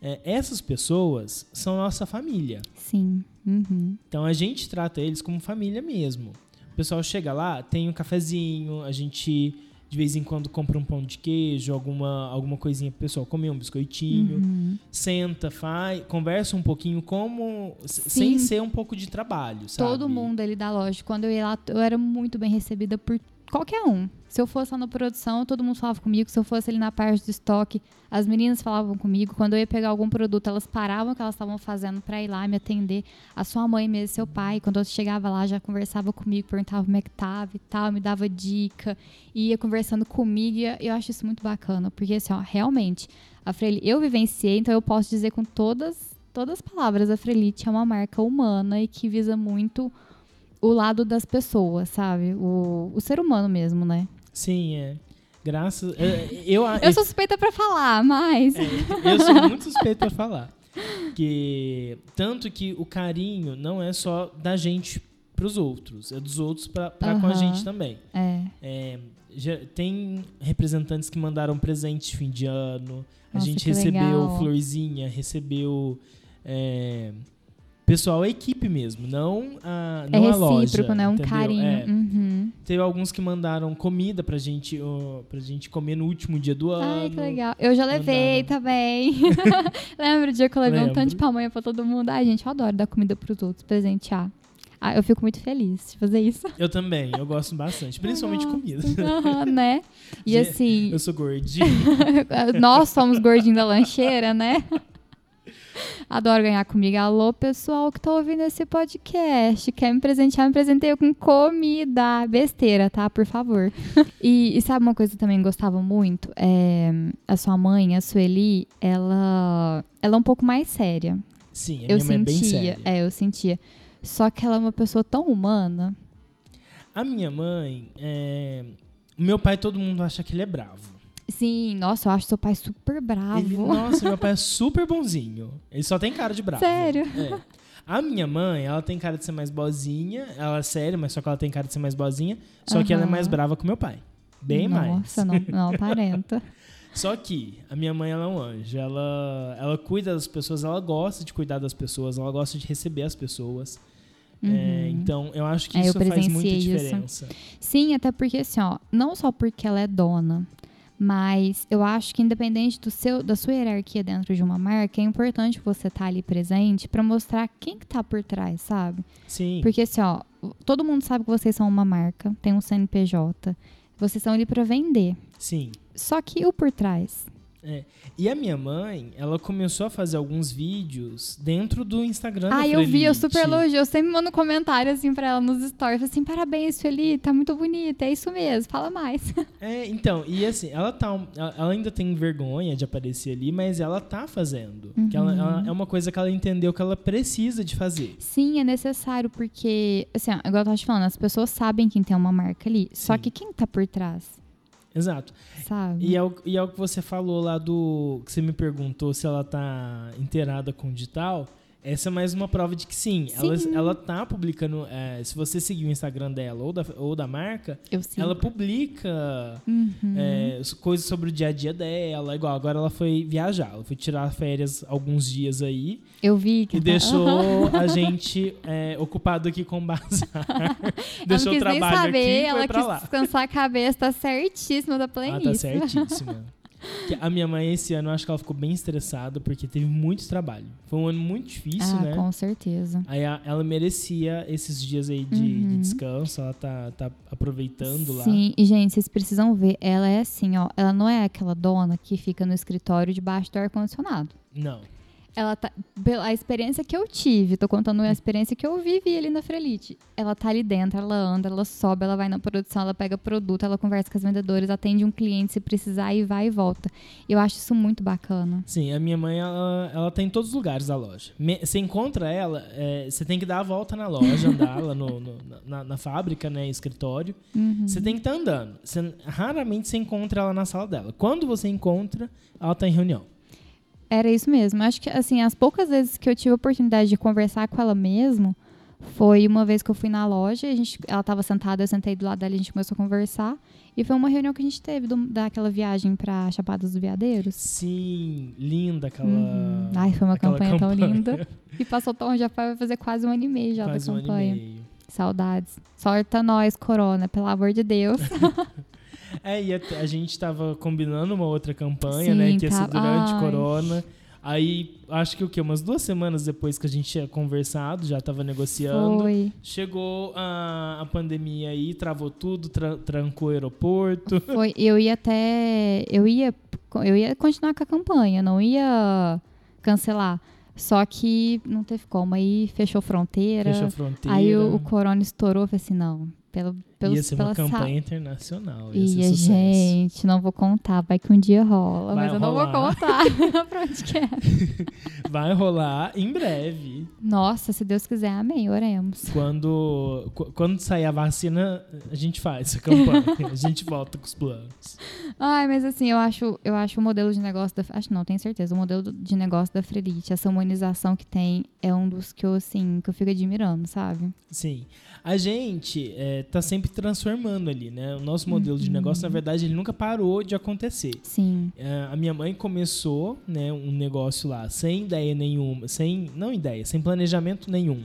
é, essas pessoas são nossa família. Sim. Uhum. Então a gente trata eles como família mesmo. O pessoal chega lá, tem um cafezinho, a gente de vez em quando compra um pão de queijo, alguma, alguma coisinha pro pessoal comer, um biscoitinho, Uhum. senta, faz, conversa um pouquinho como sem ser um pouco de trabalho, sabe? Todo mundo ali da loja. Quando eu ia lá, eu era muito bem recebida por qualquer um. Se eu fosse lá na produção, todo mundo falava comigo. Se eu fosse ali na parte do estoque, as meninas falavam comigo. Quando eu ia pegar algum produto, elas paravam o que elas estavam fazendo para ir lá me atender. A sua mãe mesmo, seu pai, quando eu chegava lá, já conversava comigo, perguntava como é que tava e tal, me dava dica, ia conversando comigo. E eu acho isso muito bacana, porque assim, ó, realmente, a Freire, eu vivenciei, então eu posso dizer com todas todas as palavras, a Frelite é uma marca humana e que visa muito o lado das pessoas, sabe? O, o ser humano mesmo, né? Sim, é. Graças. é, Eu, Eu sou suspeita pra falar, mas. É, eu sou muito suspeito pra falar. Que, tanto que o carinho não é só da gente pros outros, é dos outros pra, pra com a gente também. É. É, já tem representantes que mandaram presente de fim de ano. A Nossa, gente que recebeu legal. florzinha, recebeu. é, pessoal, a equipe mesmo, não a, É não a loja. recíproco, né? Um entendeu? carinho. É. Uhum. Teve alguns que mandaram comida pra gente, ó, pra gente comer no último dia do ano. Ai, que legal. Eu já levei também. Lembra o dia que eu levei um tanto de Lembro. pamonha pra todo mundo? Ai, gente, eu adoro dar comida pros outros, presentear. Ah, eu fico muito feliz de fazer isso. Eu também, eu gosto bastante, principalmente de comida. Aham, né? E assim, Eu sou gordinho. nós somos gordinhos da lancheira, né? Adoro ganhar comigo. Alô, pessoal que tá ouvindo esse podcast. Quer me presentear? Me presenteio com comida. Besteira, tá? Por favor. e, e sabe uma coisa que eu também gostava muito? É, a sua mãe, a Sueli, ela, ela é um pouco mais séria. Sim, a eu minha mãe é bem sentia. séria. É, eu sentia. Só que ela é uma pessoa tão humana. A minha mãe, é... meu pai, todo mundo acha que ele é bravo. Sim, nossa, eu acho seu pai super bravo. Ele, nossa, meu pai é super bonzinho. Ele só tem cara de bravo. Sério? É. A minha mãe, ela tem cara de ser mais boazinha. Ela é séria, mas só que ela tem cara de ser mais boazinha. Só que ela é mais brava o meu pai. Bem mais. Nossa, não, não aparenta. Só que a minha mãe ela é um anjo. Ela, ela cuida das pessoas, ela gosta de cuidar das pessoas, ela gosta de receber as pessoas. É, então, eu acho que É, eu isso faz muita presenciei isso. diferença. Sim, até porque assim, ó, não só porque ela é dona, mas eu acho que independente do seu, da sua hierarquia dentro de uma marca, é importante você estar ali presente pra mostrar quem que tá por trás, sabe? Sim. Porque assim, ó, todo mundo sabe que vocês são uma marca, tem um CNPJ, vocês estão ali pra vender. Sim. Só que o por trás? E a minha mãe, ela começou a fazer alguns vídeos dentro do Instagram da Ah, eu vi, eu super elogio. Eu sempre mando comentário assim pra ela nos stories. Assim, parabéns, Sueli, tá muito bonita. É isso mesmo, fala mais. É, então, e assim, ela tá. Ela ainda tem vergonha de aparecer ali, mas ela tá fazendo. Que ela, Uhum. ela- é uma coisa que ela entendeu que ela precisa de fazer. Sim, é necessário, porque, assim, ó, igual eu tava te falando, as pessoas sabem quem tem uma marca ali. Só Sim. que quem tá por trás, Exato. sabe? E é, o, e é o que você falou lá do. Que você me perguntou se ela tá inteirada com o digital. Essa é mais uma prova de que sim. Ela, Sim. ela tá publicando. é, se você seguir o Instagram dela ou da, ou da marca, ela publica Uhum. é, coisas sobre o dia a dia dela. Igual, agora ela foi viajar. Ela foi tirar férias alguns dias aí Eu vi que e tá- deixou a gente é, ocupado aqui com o bazar. ela deixou o quis nem trabalho saber, aqui ela quis lá. descansar a cabeça, tá certíssima da Ela playlist. tá certíssima. A minha mãe esse ano acho que ela ficou bem estressada porque teve muito trabalho. Foi um ano muito difícil, ah, né? com certeza. Aí ela merecia esses dias aí de, de Uhum. descanso, ela tá, tá aproveitando lá. Sim, e gente, vocês precisam ver, ela é assim, ó, ela não é aquela dona que fica no escritório debaixo do ar-condicionado. Não. Ela tá. Pela experiência que eu tive, tô contando a experiência que eu vivi ali na Frelite. Ela tá ali dentro, ela anda, ela sobe, ela vai na produção, ela pega produto, ela conversa com as vendedoras, atende um cliente se precisar e vai e volta. Eu acho isso muito bacana. Sim, a minha mãe, ela, ela tá em todos os lugares da loja. Me- Você encontra ela, é, você tem que dar a volta na loja, andar lá no, no- na, na fábrica, né, escritório. Uhum. Você tem que estar andando. Você, raramente você encontra ela na sala dela. Quando você encontra, ela tá em reunião. Era isso mesmo. Acho que, assim, as poucas vezes que eu tive a oportunidade de conversar com ela mesmo Foi uma vez que eu fui na loja, a gente, ela estava sentada, eu sentei do lado dela, a gente começou a conversar. E foi uma reunião que a gente teve do, daquela viagem para Chapadas dos Veadeiros. Sim, linda aquela. Uhum. Ai, foi uma aquela campanha, tão linda. E passou tão, já vai fazer quase um ano e meio já Quase da um ano e campanha. meio. Saudades. Sorta nós, Corona, pelo amor de Deus. É, e a, a gente tava combinando uma outra campanha, Sim, né? Que ia ser durante ai. Corona. Aí, acho que o quê? Umas duas semanas depois que a gente tinha conversado, já tava negociando. Foi. Chegou a, a pandemia aí, travou tudo, tra- trancou o aeroporto. Foi. Eu ia até. Eu ia, eu ia continuar com a campanha, não ia cancelar. Só que não teve como. Aí fechou fronteira. Fechou fronteira. Aí o, o corona estourou. Eu falei assim: não, pelo, pelo, ia ser pela uma campanha internacional. Ia, ser Ia, sucesso. gente, não vou contar. Vai que um dia rola, Vai mas eu não vou contar pra onde que é. Vai rolar em breve. Nossa, se Deus quiser, amém, oremos. Quando, qu- quando sair a vacina, a gente faz essa campanha. a gente volta com os planos. Ai, mas assim, eu acho, eu acho o modelo de negócio da. Acho não, tenho certeza. O modelo de negócio da Frelite, essa humanização que tem, é um dos que eu, assim, que eu fico admirando, sabe? Sim. A gente é, tá sempre transformando ali, né? O nosso modelo de Uhum. negócio, na verdade, ele nunca parou de acontecer. Sim. É, a minha mãe começou, né, um negócio lá sem ideia nenhuma, sem, não ideia, sem planejamento nenhum.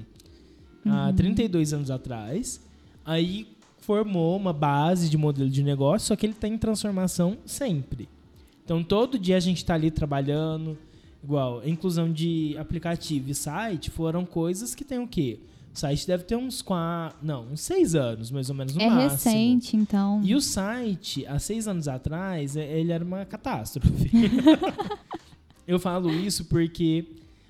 Há Uhum. 32 anos atrás. Aí formou uma base de modelo de negócio, só que ele está em transformação sempre. Então todo dia a gente está ali trabalhando, igual, a inclusão de aplicativo e site foram coisas que tem o quê? O site deve ter uns quatro, não, uns seis anos, mais ou menos, no é máximo. recente, então. E o site, há seis anos atrás, é- ele era uma catástrofe. Eu falo isso porque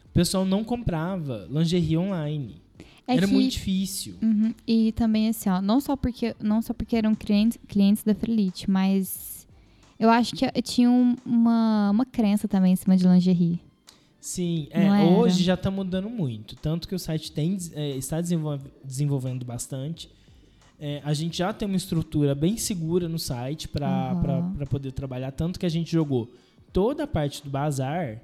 o pessoal não comprava lingerie online. É era que- muito difícil. Uhum. E também assim, ó, não só porque não só porque eram clientes, clientes da Frelite, mas eu acho que tinha um- uma, uma crença também em cima de lingerie. Sim, é, hoje já está mudando muito. Tanto que o site tem, é, está desenvol- desenvolvendo bastante. É, a gente já tem uma estrutura bem segura no site para Aham. poder trabalhar. Tanto que a gente jogou toda a parte do bazar,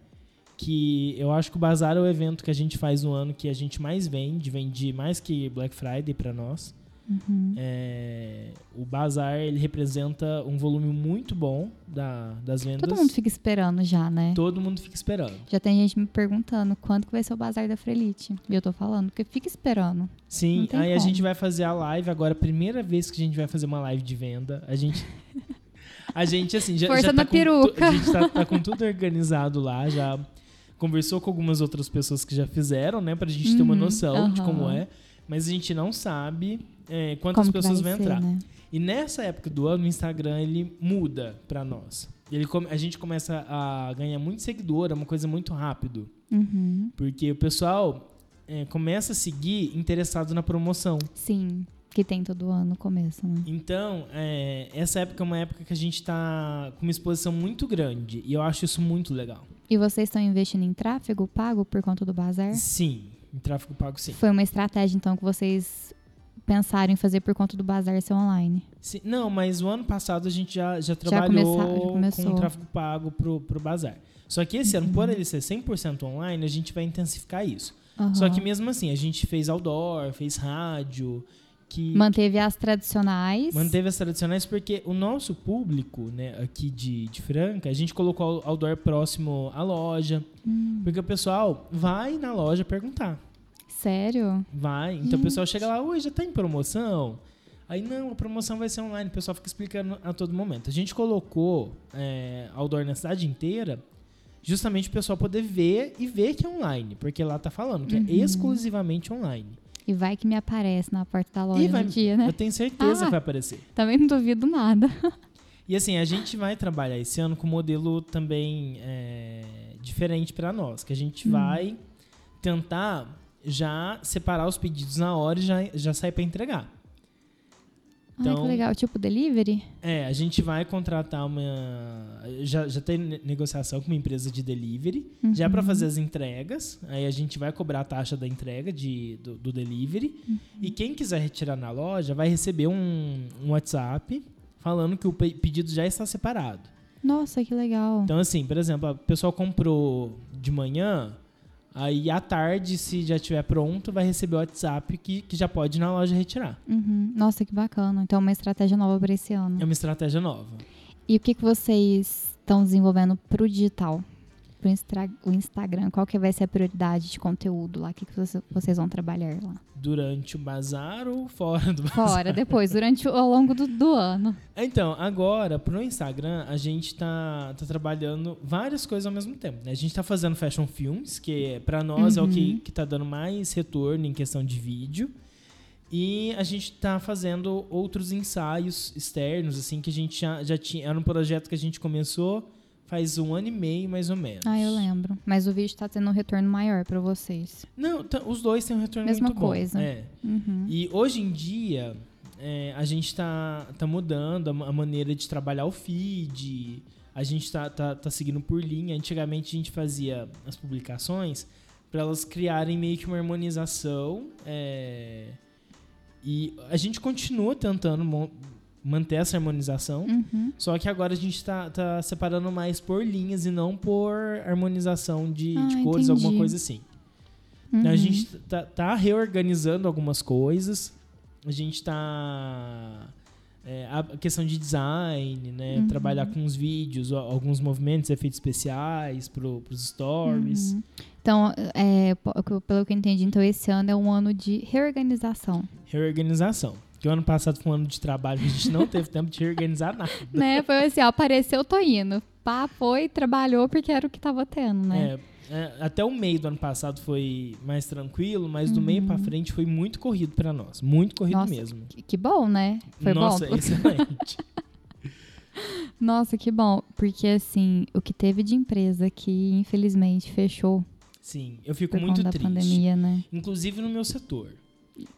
que eu acho que o bazar é o evento que a gente faz no ano que a gente mais vende, vende mais que Black Friday para nós. Uhum. É, o bazar ele representa um volume muito bom da- das vendas. Todo mundo fica esperando já, né? Todo mundo fica esperando. Já tem gente me perguntando quando que vai ser o bazar da Frelite. E eu tô falando, porque fica esperando. Sim, aí a como. gente vai fazer a live agora, primeira vez que a gente vai fazer uma live de venda. A gente. A gente, assim, já, Força já tá com peruca. tu- a gente tá, tá com tudo organizado lá, já conversou com algumas outras pessoas que já fizeram, né? Pra gente ter uma Uhum, noção de como é. Mas a gente não sabe é, quantas Como pessoas vão ser, entrar. né? E nessa época do ano, o Instagram ele muda pra nós. Ele a gente começa a ganhar muito seguidor, é uma coisa muito rápido. Uhum. Porque o pessoal é, começa a seguir interessado na promoção. Sim, que tem todo ano no começo, né? Então, é, essa época é uma época que a gente tá com uma exposição muito grande. E eu acho isso muito legal. E vocês estão investindo em tráfego pago por conta do bazar? Sim, em tráfego pago sim. Foi uma estratégia, então, que vocês pensaram em fazer por conta do bazar ser online. Sim, Não, mas o ano passado a gente já, já trabalhou já começou. com tráfego pago pro, pro bazar. Só que esse ano, por ele ser 100% online, a gente vai intensificar isso. Aham. Só que mesmo assim, a gente fez outdoor, fez rádio, que Manteve as tradicionais. manteve as tradicionais porque o nosso público, né, aqui de, de Franca, a gente colocou o outdoor próximo à loja, Hum, porque o pessoal vai na loja perguntar. Sério? Vai. Então o pessoal chega lá, oi, já tá em promoção? Aí não, a promoção vai ser online, o pessoal fica explicando a todo momento. A gente colocou é, outdoor na cidade inteira, justamente o pessoal poder ver e ver que é online, porque lá tá falando que Uhum. é exclusivamente online. E vai que me aparece na porta da loja E vai- dia, né? Eu tenho certeza Ah. que vai aparecer. Também não duvido nada. E assim, a gente vai trabalhar esse ano com um modelo também é, diferente para nós, que a gente Hum. vai tentar já separar os pedidos na hora e já, já sair para entregar. Ai, Então- que legal. Tipo delivery? É, a gente vai contratar uma. Já, já tem ne- negociação com uma empresa de delivery, já é para Uhum. fazer as entregas. Aí a gente vai cobrar a taxa da entrega de, do, do delivery. Uhum. E quem quiser retirar na loja vai receber um, um WhatsApp falando que o pe- pedido já está separado. Nossa, que legal. Então, assim, por exemplo, a pessoa comprou de manhã, Aí à tarde, se já estiver pronto, vai receber o WhatsApp que, que já pode ir na loja retirar. Uhum. Nossa, que bacana. Então é uma estratégia nova para esse ano. É uma estratégia nova. E o que, que vocês estão desenvolvendo para o digital? Pro Instra- o Instagram, qual que vai ser a prioridade de conteúdo lá? O que, que você- vocês vão trabalhar lá? Durante o bazar ou fora do bazar? Fora, depois, durante o, ao longo do, do ano. Então, agora, pro Instagram, a gente tá, tá trabalhando várias coisas ao mesmo tempo. né? A gente tá fazendo fashion films, que pra nós é o que, Uhum. que tá dando mais retorno em questão de vídeo. E a gente tá fazendo outros ensaios externos, assim, que a gente já, já tinha. Era um projeto que a gente começou faz um ano e meio, mais ou menos. Ah, eu lembro. Mas o vídeo tá tendo um retorno maior para vocês. Não, tá- os dois têm um retorno Mesma muito bom. coisa. É. Uhum. E hoje em dia, é, a gente tá, tá mudando a, a maneira de trabalhar o feed, a gente tá, tá, tá seguindo por linha. Antigamente a gente fazia as publicações para elas criarem meio que uma harmonização. é, e a gente continua tentando manter essa harmonização. Uhum. Só que agora a gente tá, tá separando mais por linhas e não por harmonização de, Ah, de cores, alguma entendi. coisa assim. Uhum. A gente tá, tá reorganizando algumas coisas. A gente tá. é, a questão de design, né? Uhum. Trabalhar com os vídeos, alguns movimentos, efeitos especiais pro, pros stories. Uhum. Então, é, pelo que eu entendi, então esse ano é um ano de reorganização. Reorganização. Porque o ano passado foi um ano de trabalho, a gente não teve tempo de reorganizar nada. né? Foi assim, ó, apareceu, tô indo. Pá, foi, trabalhou porque era o que tava tendo, né? É, é, até o meio do ano passado foi mais tranquilo, mas do meio pra Uhum. frente foi muito corrido pra nós. Muito corrido Nossa, mesmo. Que, que bom, né? Foi Nossa, bom. excelente. Nossa, que bom. Porque, assim, o que teve de empresa que, infelizmente, fechou Sim, eu fico muito triste. pandemia, né? inclusive no meu setor.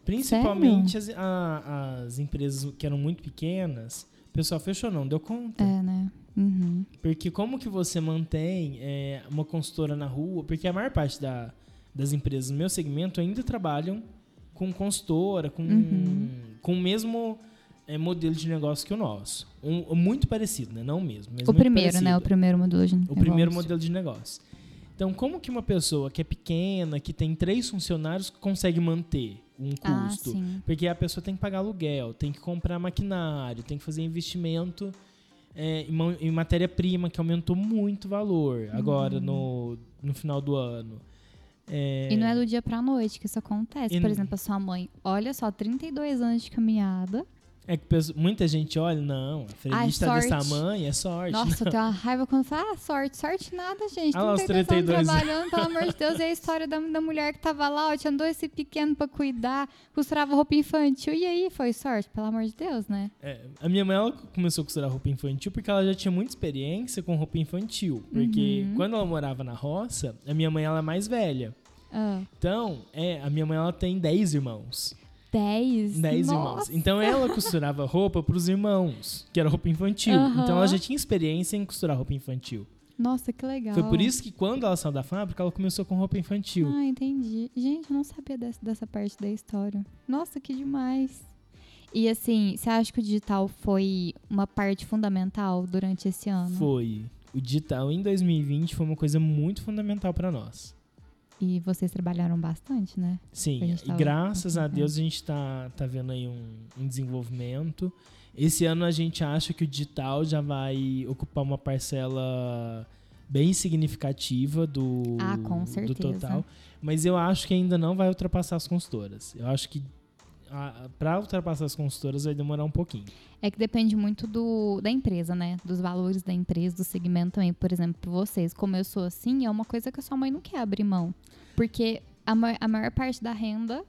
Principalmente as, a- as empresas que eram muito pequenas, o pessoal fechou, não, deu conta. É, né? Uhum. Porque como que você mantém é, uma consultora na rua? Porque a maior parte da- das empresas no meu segmento ainda trabalham com consultora, com, Uhum. com o mesmo é, modelo de negócio que o nosso. Um, muito parecido, né? Não o mesmo. O primeiro, né? parecido. O primeiro modelo de O negócio. primeiro modelo de negócio. Então, como que uma pessoa que é pequena, que tem três funcionários, consegue manter um Ah, custo? sim. Porque a pessoa tem que pagar aluguel, tem que comprar maquinário, tem que fazer investimento é, em ma- em matéria-prima, que aumentou muito o valor agora no, no final do ano. É, E não é do dia pra noite que isso acontece. E Por exemplo, a sua mãe, olha só, 32 anos de caminhada. É que muita gente olha, não, a Ai, frelista desse sorte. tamanho é sorte. Nossa, eu tenho uma raiva quando fala, ah, sorte, sorte nada, gente. Ah lá, os 32 32 anos trabalhando, pelo amor de Deus. E a história da, da mulher que tava lá, ó, tinha dois esse pequeno pra cuidar, costurava roupa infantil. E aí, foi sorte, pelo amor de Deus, né? É, a minha mãe ela começou a costurar roupa infantil porque ela já tinha muita experiência com roupa infantil. Porque Uhum. quando ela morava na roça, a minha mãe ela é mais velha. Ah, Então, é, a minha mãe ela tem 10 irmãos. 10. 10 irmãos. Nossa. Então ela costurava roupa pros irmãos, que era roupa infantil. Aham. Então ela já tinha experiência em costurar roupa infantil. Nossa, que legal. Foi por isso que quando ela saiu da fábrica, ela começou com roupa infantil. Ah, entendi. Gente, eu não sabia dessa, dessa parte da história. Nossa, que demais. E assim, você acha que o digital foi uma parte fundamental durante esse ano? Foi. O digital em 2020 foi uma coisa muito fundamental para nós. E vocês trabalharam bastante, né? Sim, e tava graças a. Deus a gente tá, tá vendo aí um, um desenvolvimento. Esse ano a gente acha que o digital já vai ocupar uma parcela bem significativa do, Ah, do total. Mas eu acho que ainda não vai ultrapassar as consultoras. Eu acho que para ultrapassar as consultoras vai demorar um pouquinho. É que depende muito do, da empresa, né? Dos valores da empresa, do segmento também. Por exemplo, vocês, como eu sou assim, é uma coisa que a sua mãe não quer abrir mão. Porque a, ma- a maior parte da renda.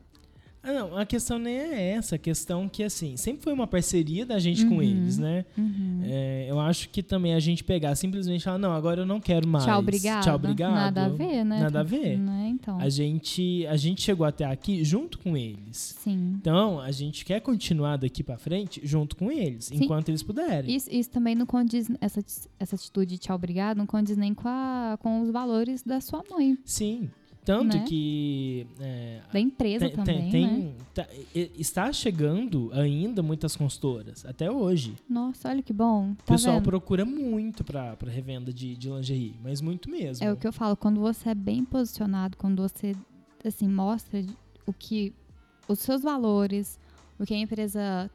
Ah, não, a questão nem é essa. A questão que, assim, sempre foi uma parceria da gente com Uhum. eles, né? Uhum. É, eu acho que também a gente pegar simplesmente falar, não, agora eu não quero mais. Tchau, obrigado. Tchau, obrigado. Nada a ver, né? Nada a ver. Né? Então. A gente, a gente chegou até aqui junto com eles. Sim. Então, a gente quer continuar daqui pra frente junto com eles, Sim. enquanto eles puderem. Isso, isso também não condiz, essa, essa atitude de tchau, obrigado, não condiz nem com, a, com os valores da sua mãe. Sim. Tanto Né? que é, Da empresa tem- também, tem- né? tá- está chegando ainda muitas consultoras, até hoje. Nossa, olha que bom. O Tá pessoal vendo? procura muito para revenda de, de lingerie, mas muito mesmo. É o que eu falo, quando você é bem posicionado, quando você assim mostra o que os seus valores, o que a empresa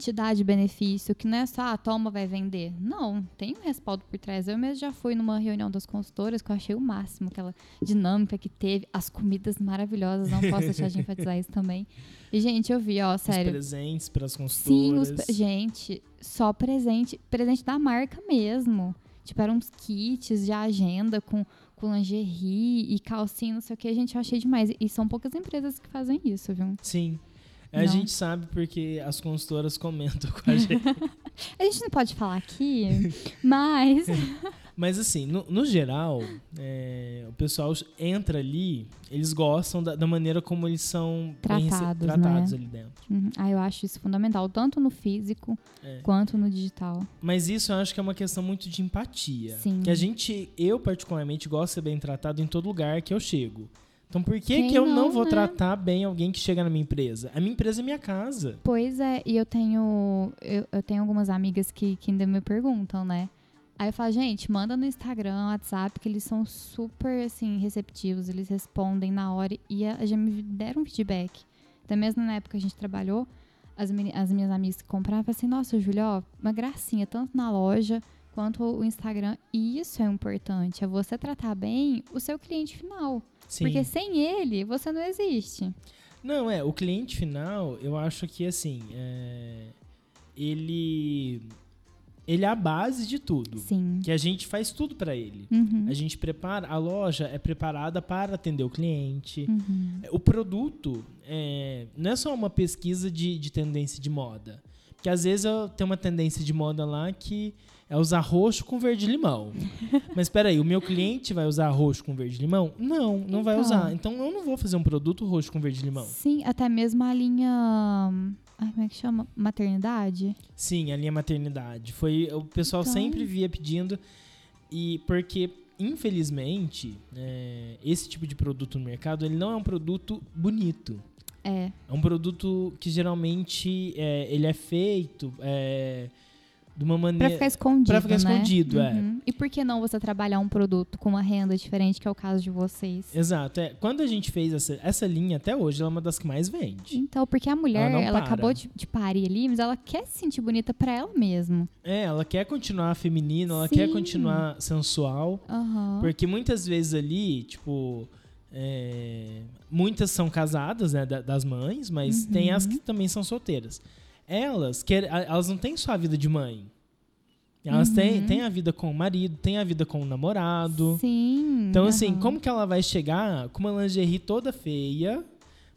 te dá de benefício, que não é só, ah, toma, vai vender. Não, tem um respaldo por trás. Eu mesmo já fui numa reunião das consultoras que eu achei o máximo, aquela dinâmica que teve, as comidas maravilhosas, não posso deixar de enfatizar isso também. E, gente, eu vi, ó, Os sério. presentes para as Sim, consultoras. os, pre- gente, só presente, presente da marca mesmo. Tipo, eram uns kits de agenda com, com lingerie e calcinha, não sei o que. Gente, eu achei demais. E são poucas empresas que fazem isso, viu? Sim. A Não. gente sabe porque as consultoras comentam com a gente. A gente não pode falar aqui, mas. Mas assim, no, no geral, é, o pessoal entra ali, eles gostam da, da maneira como eles são Tratados, tratados né? ali dentro. Uhum. Ah, eu acho isso fundamental, tanto no físico É. quanto no digital. Mas isso eu acho que é uma questão muito de empatia. Sim. Que a gente, eu particularmente, gosto de ser bem tratado em todo lugar que eu chego. Então por que, Quem que eu não, não, vou né? tratar bem alguém que chega na minha empresa? A minha empresa é minha casa. Pois é, e eu tenho. Eu, eu tenho algumas amigas que, que ainda me perguntam, né? Aí eu falo, gente, manda no Instagram, WhatsApp, que eles são super, assim, receptivos, eles respondem na hora e a- já me deram um feedback. Até mesmo na época que a gente trabalhou, as, as minhas amigas que compravam, falaram assim, nossa, Júlia, ó, uma gracinha, tanto na loja quanto o Instagram. E isso é importante, é você tratar bem o seu cliente final. Sim. Porque sem ele, você não existe. Não, é, o cliente final, eu acho que assim, é, ele ele é a base de tudo. Sim. Que a gente faz tudo pra ele. Uhum. A gente prepara, a loja é preparada para atender o cliente. Uhum. O produto é, não é só uma pesquisa de, de tendência de moda. Porque às vezes eu tenho uma tendência de moda lá que é usar roxo com verde limão. Mas espera aí, o meu cliente vai usar roxo com verde limão? Não, não vai Então. usar. Então eu não vou fazer um produto roxo com verde limão. Sim, até mesmo a linha. Ai, como é que chama? Maternidade? Sim, a linha maternidade. Foi o pessoal Então- sempre via pedindo e porque infelizmente é, esse tipo de produto no mercado ele não é um produto bonito. É. É um produto que geralmente é, ele é feito é, de uma maneira Pra ficar escondido. Pra ficar né? escondido, é. Uhum. E por que não você trabalhar um produto com uma renda diferente, que é o caso de vocês? Exato. É, quando a gente fez essa, essa linha até hoje, ela é uma das que mais vende. Então, porque a mulher, Ela ela acabou de, de parir ali, mas ela quer se sentir bonita pra ela mesma. É, ela quer continuar feminina, ela Sim. quer continuar sensual. Aham. Porque muitas vezes ali, tipo, é, muitas são casadas, né, da- das mães, mas Uhum. tem as que também são solteiras. Elas, quer, elas não têm só a vida de mãe. Elas têm, Uhum. têm a vida com o marido, têm a vida com o namorado. Sim. Então, assim, como que ela vai chegar com uma lingerie toda feia,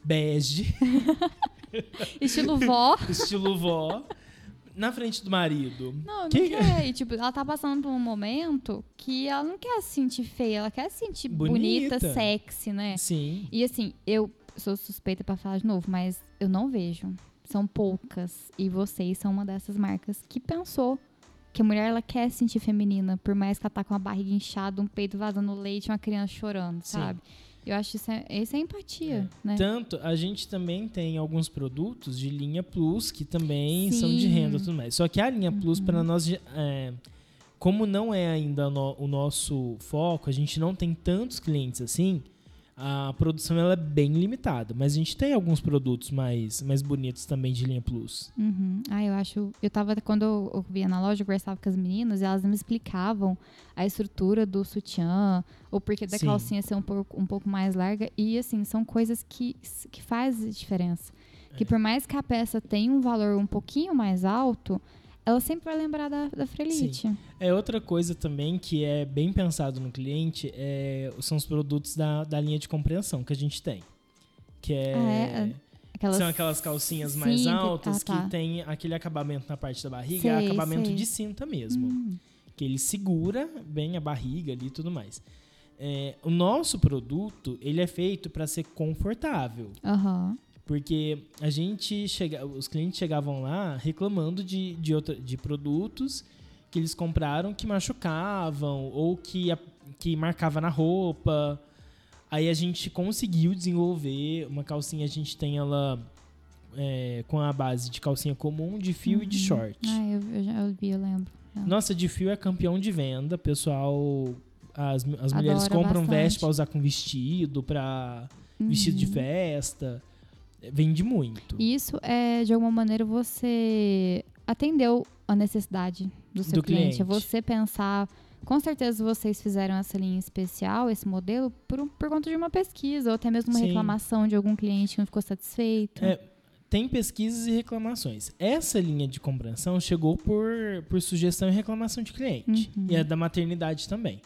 bege, Estilo vó. estilo vó, na frente do marido? Não, não Que- quer. E, tipo, ela tá passando por um momento que ela não quer se sentir feia, ela quer se sentir bonita, Bonita. sexy, né? Sim. E assim, eu sou suspeita pra falar de novo, mas eu não vejo. São poucas. E vocês são uma dessas marcas que pensou que a mulher ela quer se sentir feminina, por mais que ela tá com a barriga inchada, um peito vazando leite uma criança chorando, Sim. sabe? Eu acho isso é, isso é empatia, né? Tanto, a gente também tem alguns produtos de linha Plus que também são de Sim. renda e tudo mais. Só que a linha Plus, Uhum. para nós, é, como não é ainda no- o nosso foco, a gente não tem tantos clientes assim, a produção ela é bem limitada. Mas a gente tem alguns produtos mais, mais bonitos também de linha Plus. Uhum. Ah, eu acho. Eu tava. Quando eu, eu via na loja, eu conversava com as meninas e elas me explicavam a estrutura do sutiã, ou porque da Sim. calcinha ser um pouco, um pouco mais larga. E assim, são coisas que, que fazem diferença. Que É. por mais que a peça tenha um valor um pouquinho mais alto, ela sempre vai lembrar da, da Frelite. É outra coisa também que é bem pensado no cliente é, são os produtos da, da linha de compreensão que a gente tem. Que é, Ah, é? Aquelas... São aquelas calcinhas mais Sim, altas ah, tá. que tem aquele acabamento na parte da barriga, Sei, é acabamento sei. de cinta mesmo. Hum, Que ele segura bem a barriga ali e tudo mais. É, o nosso produto, ele é feito para ser confortável. Aham. Porque a gente chega, os clientes chegavam lá reclamando de, de, outra, de produtos que eles compraram que machucavam ou que, que marcava na roupa. Aí a gente conseguiu desenvolver uma calcinha, a gente tem ela é, com a base de calcinha comum, de fio e de Uhum. short. Ah, eu, eu já vi, eu lembro. Nossa, de fio é campeão de venda, pessoal. As, as mulheres compram bastante. veste pra usar com vestido, pra vestido de Uhum. festa. É, Vende muito. Isso é, de alguma maneira, você atendeu a necessidade do seu Do cliente. É cliente. você pensar. Com certeza vocês fizeram essa linha especial, esse modelo, por, por conta de uma pesquisa, ou até mesmo uma Sim. reclamação de algum cliente que não ficou satisfeito. É, tem pesquisas e reclamações. Essa linha de compreensão chegou por, por sugestão e reclamação de cliente. Uhum. E é da maternidade também.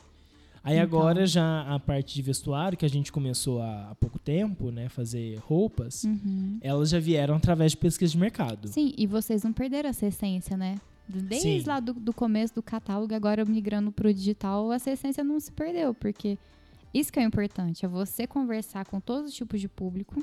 Aí Então. agora já a parte de vestuário, que a gente começou há, pouco tempo, né? Fazer roupas, Uhum. elas já vieram através de pesquisa de mercado. Sim, e vocês não perderam essa essência, né? Desde Sim. lá do, do começo do catálogo, agora migrando pro digital, essa essência não se perdeu, porque isso que é o importante, é você conversar com todos os tipos de público,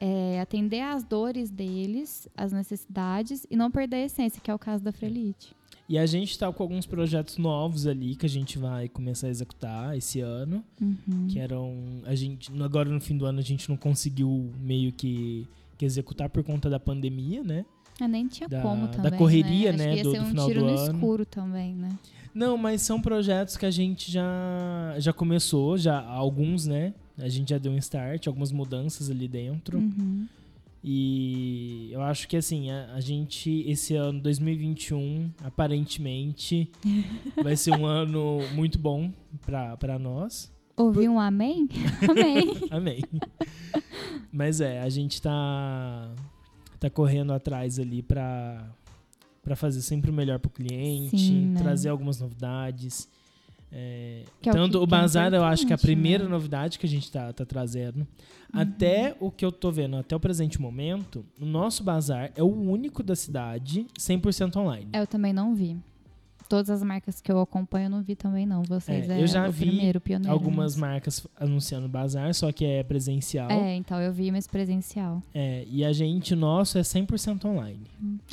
é, atender às dores deles, às necessidades, e não perder a essência, que é o caso da Frelite. E a gente está com alguns projetos novos ali que a gente vai começar a executar esse ano. Uhum. Que eram. A gente, agora no fim do ano a gente não conseguiu meio que, que executar por conta da pandemia, né? Ah, nem tinha da- como da também, correria, né? Acho né, ia do- ser do final tiro do no ano. escuro também, né? Não, mas são projetos que a gente já, já começou, já alguns, né? A gente já deu um start, algumas mudanças ali dentro. Uhum. E eu acho que assim, a, a gente, esse ano 2021, aparentemente, vai ser um ano muito bom pra, pra nós. Ouvi um amém? amém. Amém. Mas é, a gente tá, tá correndo atrás ali pra, pra fazer sempre o melhor pro cliente, Sim, né? trazer algumas novidades. É, Que é o tanto que- o que é Bazar, eu acho que é a importante, primeira né? novidade que a gente tá, tá trazendo. Uhum. Até o que eu tô vendo, até o presente momento, o nosso Bazar é o único da cidade 100% online. É, Eu também não vi. Todas as marcas que eu acompanho eu não vi também não. Vocês É, é, eu já vi primeiro, pioneiro. Algumas marcas anunciando Bazar, só que é presencial. É, então eu vi, mas presencial. É, e a gente, o nosso, é 100% online.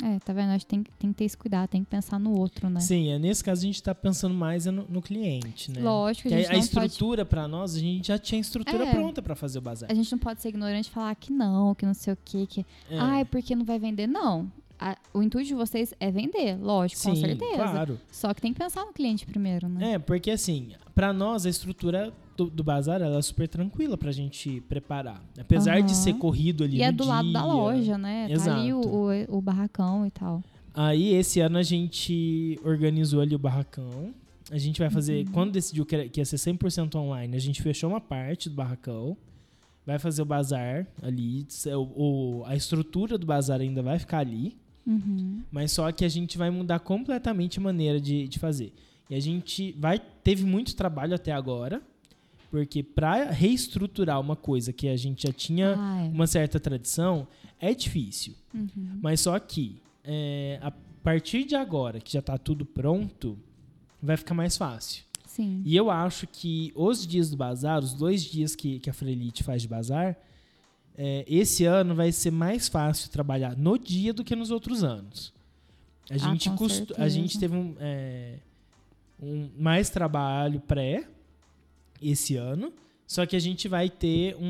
É, tá vendo? Acho que tem, que- tem que ter esse cuidado, tem que pensar no outro, né? Sim, é, nesse caso a gente tá pensando mais é no, no cliente, né? Lógico, a Que gente a, não estrutura pra nós, a gente já tinha estrutura É. pronta pra fazer o bazar. pode... A gente não pode ser ignorante e falar que não, que não sei o quê, que... É. Ai, porque não vai vender? Não. A- o intuito de vocês é vender, lógico, com Sim, certeza. claro. Só que tem que pensar no cliente primeiro, né? É, porque assim, pra nós a estrutura do, do bazar ela é super tranquila pra gente preparar. Apesar de Aham. ser corrido ali E é do lado da dia. loja, né? Tá ali o, Exato. o, o barracão e tal. Aí esse ano a gente organizou ali o barracão. A gente vai fazer, Uhum. quando decidiu que, era- que ia ser 100% online, a gente fechou uma parte do barracão. Vai fazer o bazar ali. O, o- a estrutura do bazar ainda vai ficar ali. Uhum. Mas só que a gente vai mudar completamente a maneira de, de fazer. E a gente vai teve muito trabalho até agora, porque para reestruturar uma coisa que a gente já tinha Ah, é. uma certa tradição é difícil. Uhum. Mas só que é, a partir de agora, que já tá tudo pronto, vai ficar mais fácil. Sim. E eu acho que os dias do bazar, os dois dias que, que a Freelite faz de bazar, é, esse ano vai ser mais fácil trabalhar no dia do que nos outros anos. A gente, Ah, custo- a gente teve um, é, um mais trabalho pré esse ano, só que a gente vai ter um,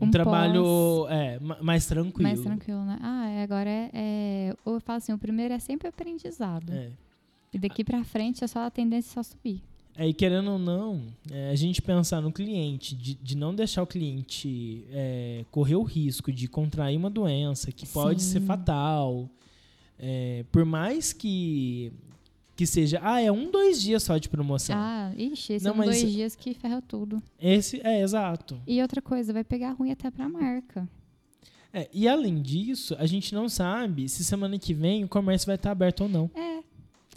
um, Um trabalho é, ma- mais tranquilo. Mais tranquilo, né? Ah, é, agora é, é. Eu falo assim, o primeiro é sempre aprendizado. É. E daqui pra frente é só a tendência só subir. Aí, querendo ou não, é, a gente pensar no cliente, de, de não deixar o cliente é, correr o risco de contrair uma doença que pode Sim. ser fatal. É, por mais que, que seja, ah, é um, dois dias só de promoção. Ah, ixi, esses Não, são mas- dois dias que ferra tudo. Esse é exato. E outra coisa, vai pegar ruim até pra marca. É, e além disso, a gente não sabe se semana que vem o comércio vai estar aberto ou não. É.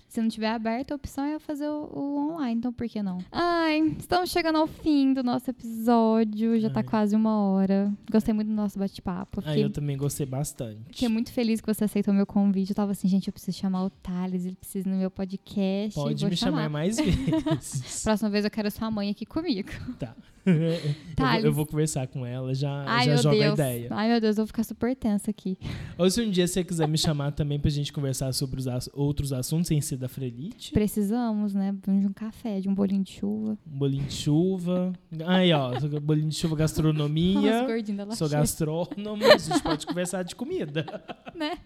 Se não tiver aberto, a opção é fazer o, o online, então por que não? Ai, estamos chegando ao fim do nosso episódio, já tá Ai. quase uma hora. Gostei muito do nosso bate-papo. Fiquei, eu também gostei bastante. fiquei muito feliz que você aceitou meu convite. Eu tava assim, gente, eu preciso chamar o Thales, ele precisa ir no meu podcast. Pode vou me chamar mais vezes. Próxima vez eu quero sua mãe aqui comigo. tá. eu, vou, Thales. eu vou conversar com ela, já, Ai, já meu joga a Deus. ideia. Ai, meu Deus, eu vou ficar super tensa aqui. Ou se um dia você quiser me chamar também pra gente conversar sobre os outros assuntos sem ser da Frelite. Precisamos, né? De um café, de um bolinho de chuva. Um bolinho de chuva. Aí, ó, bolinho de chuva gastronomia. Nossa, Sou gastrônomo, a gente pode conversar de comida. né?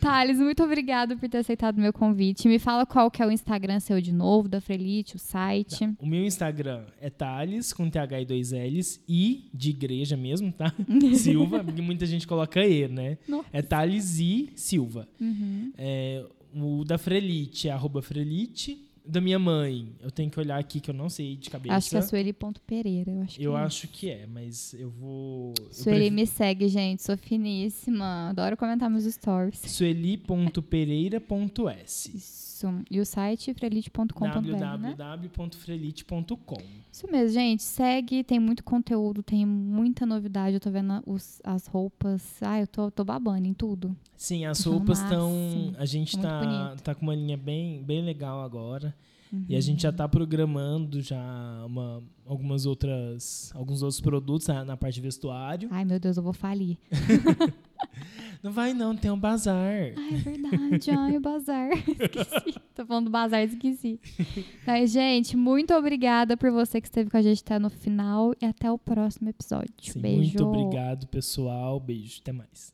Thales, muito obrigado por ter aceitado o meu convite. Me fala qual que é o Instagram seu de novo, da Frelite, o site. O meu Instagram é Thales, com TH e dois L's, e de igreja mesmo, tá? Silva, porque muita gente coloca E, né? Nossa. É Thales e Silva. Uhum. É, o da Frelite é arroba Frelite. Da minha mãe, eu tenho que olhar aqui que eu não sei de cabeça. Acho que é Sueli.pereira. Eu acho Eu que é. acho que é, mas eu vou. eu Sueli prefiro- me segue, gente. Sou finíssima. Adoro comentar meus stories. Sueli.pereira.s. Isso. E o site frelite.com.br, né? www.frelite.com. Isso mesmo, gente. Segue, tem muito conteúdo, tem muita novidade. Eu tô vendo os, as roupas. Ah, eu tô, tô babando em tudo. Sim, as Achando roupas estão. A gente Muito tá, bonito. tá com uma linha bem, bem legal agora. E a Uhum. gente já tá programando já uma, algumas outras. alguns outros produtos na, na parte de vestuário. Ai, meu Deus, eu vou falir. Não vai não, tem um bazar. Ai, é verdade. Ai, o bazar. Esqueci. Tô falando do bazar, esqueci. Mas, gente, muito obrigada por você que esteve com a gente até no final. E até o próximo episódio. Sim, Beijo. muito obrigado, pessoal. Beijo, até mais.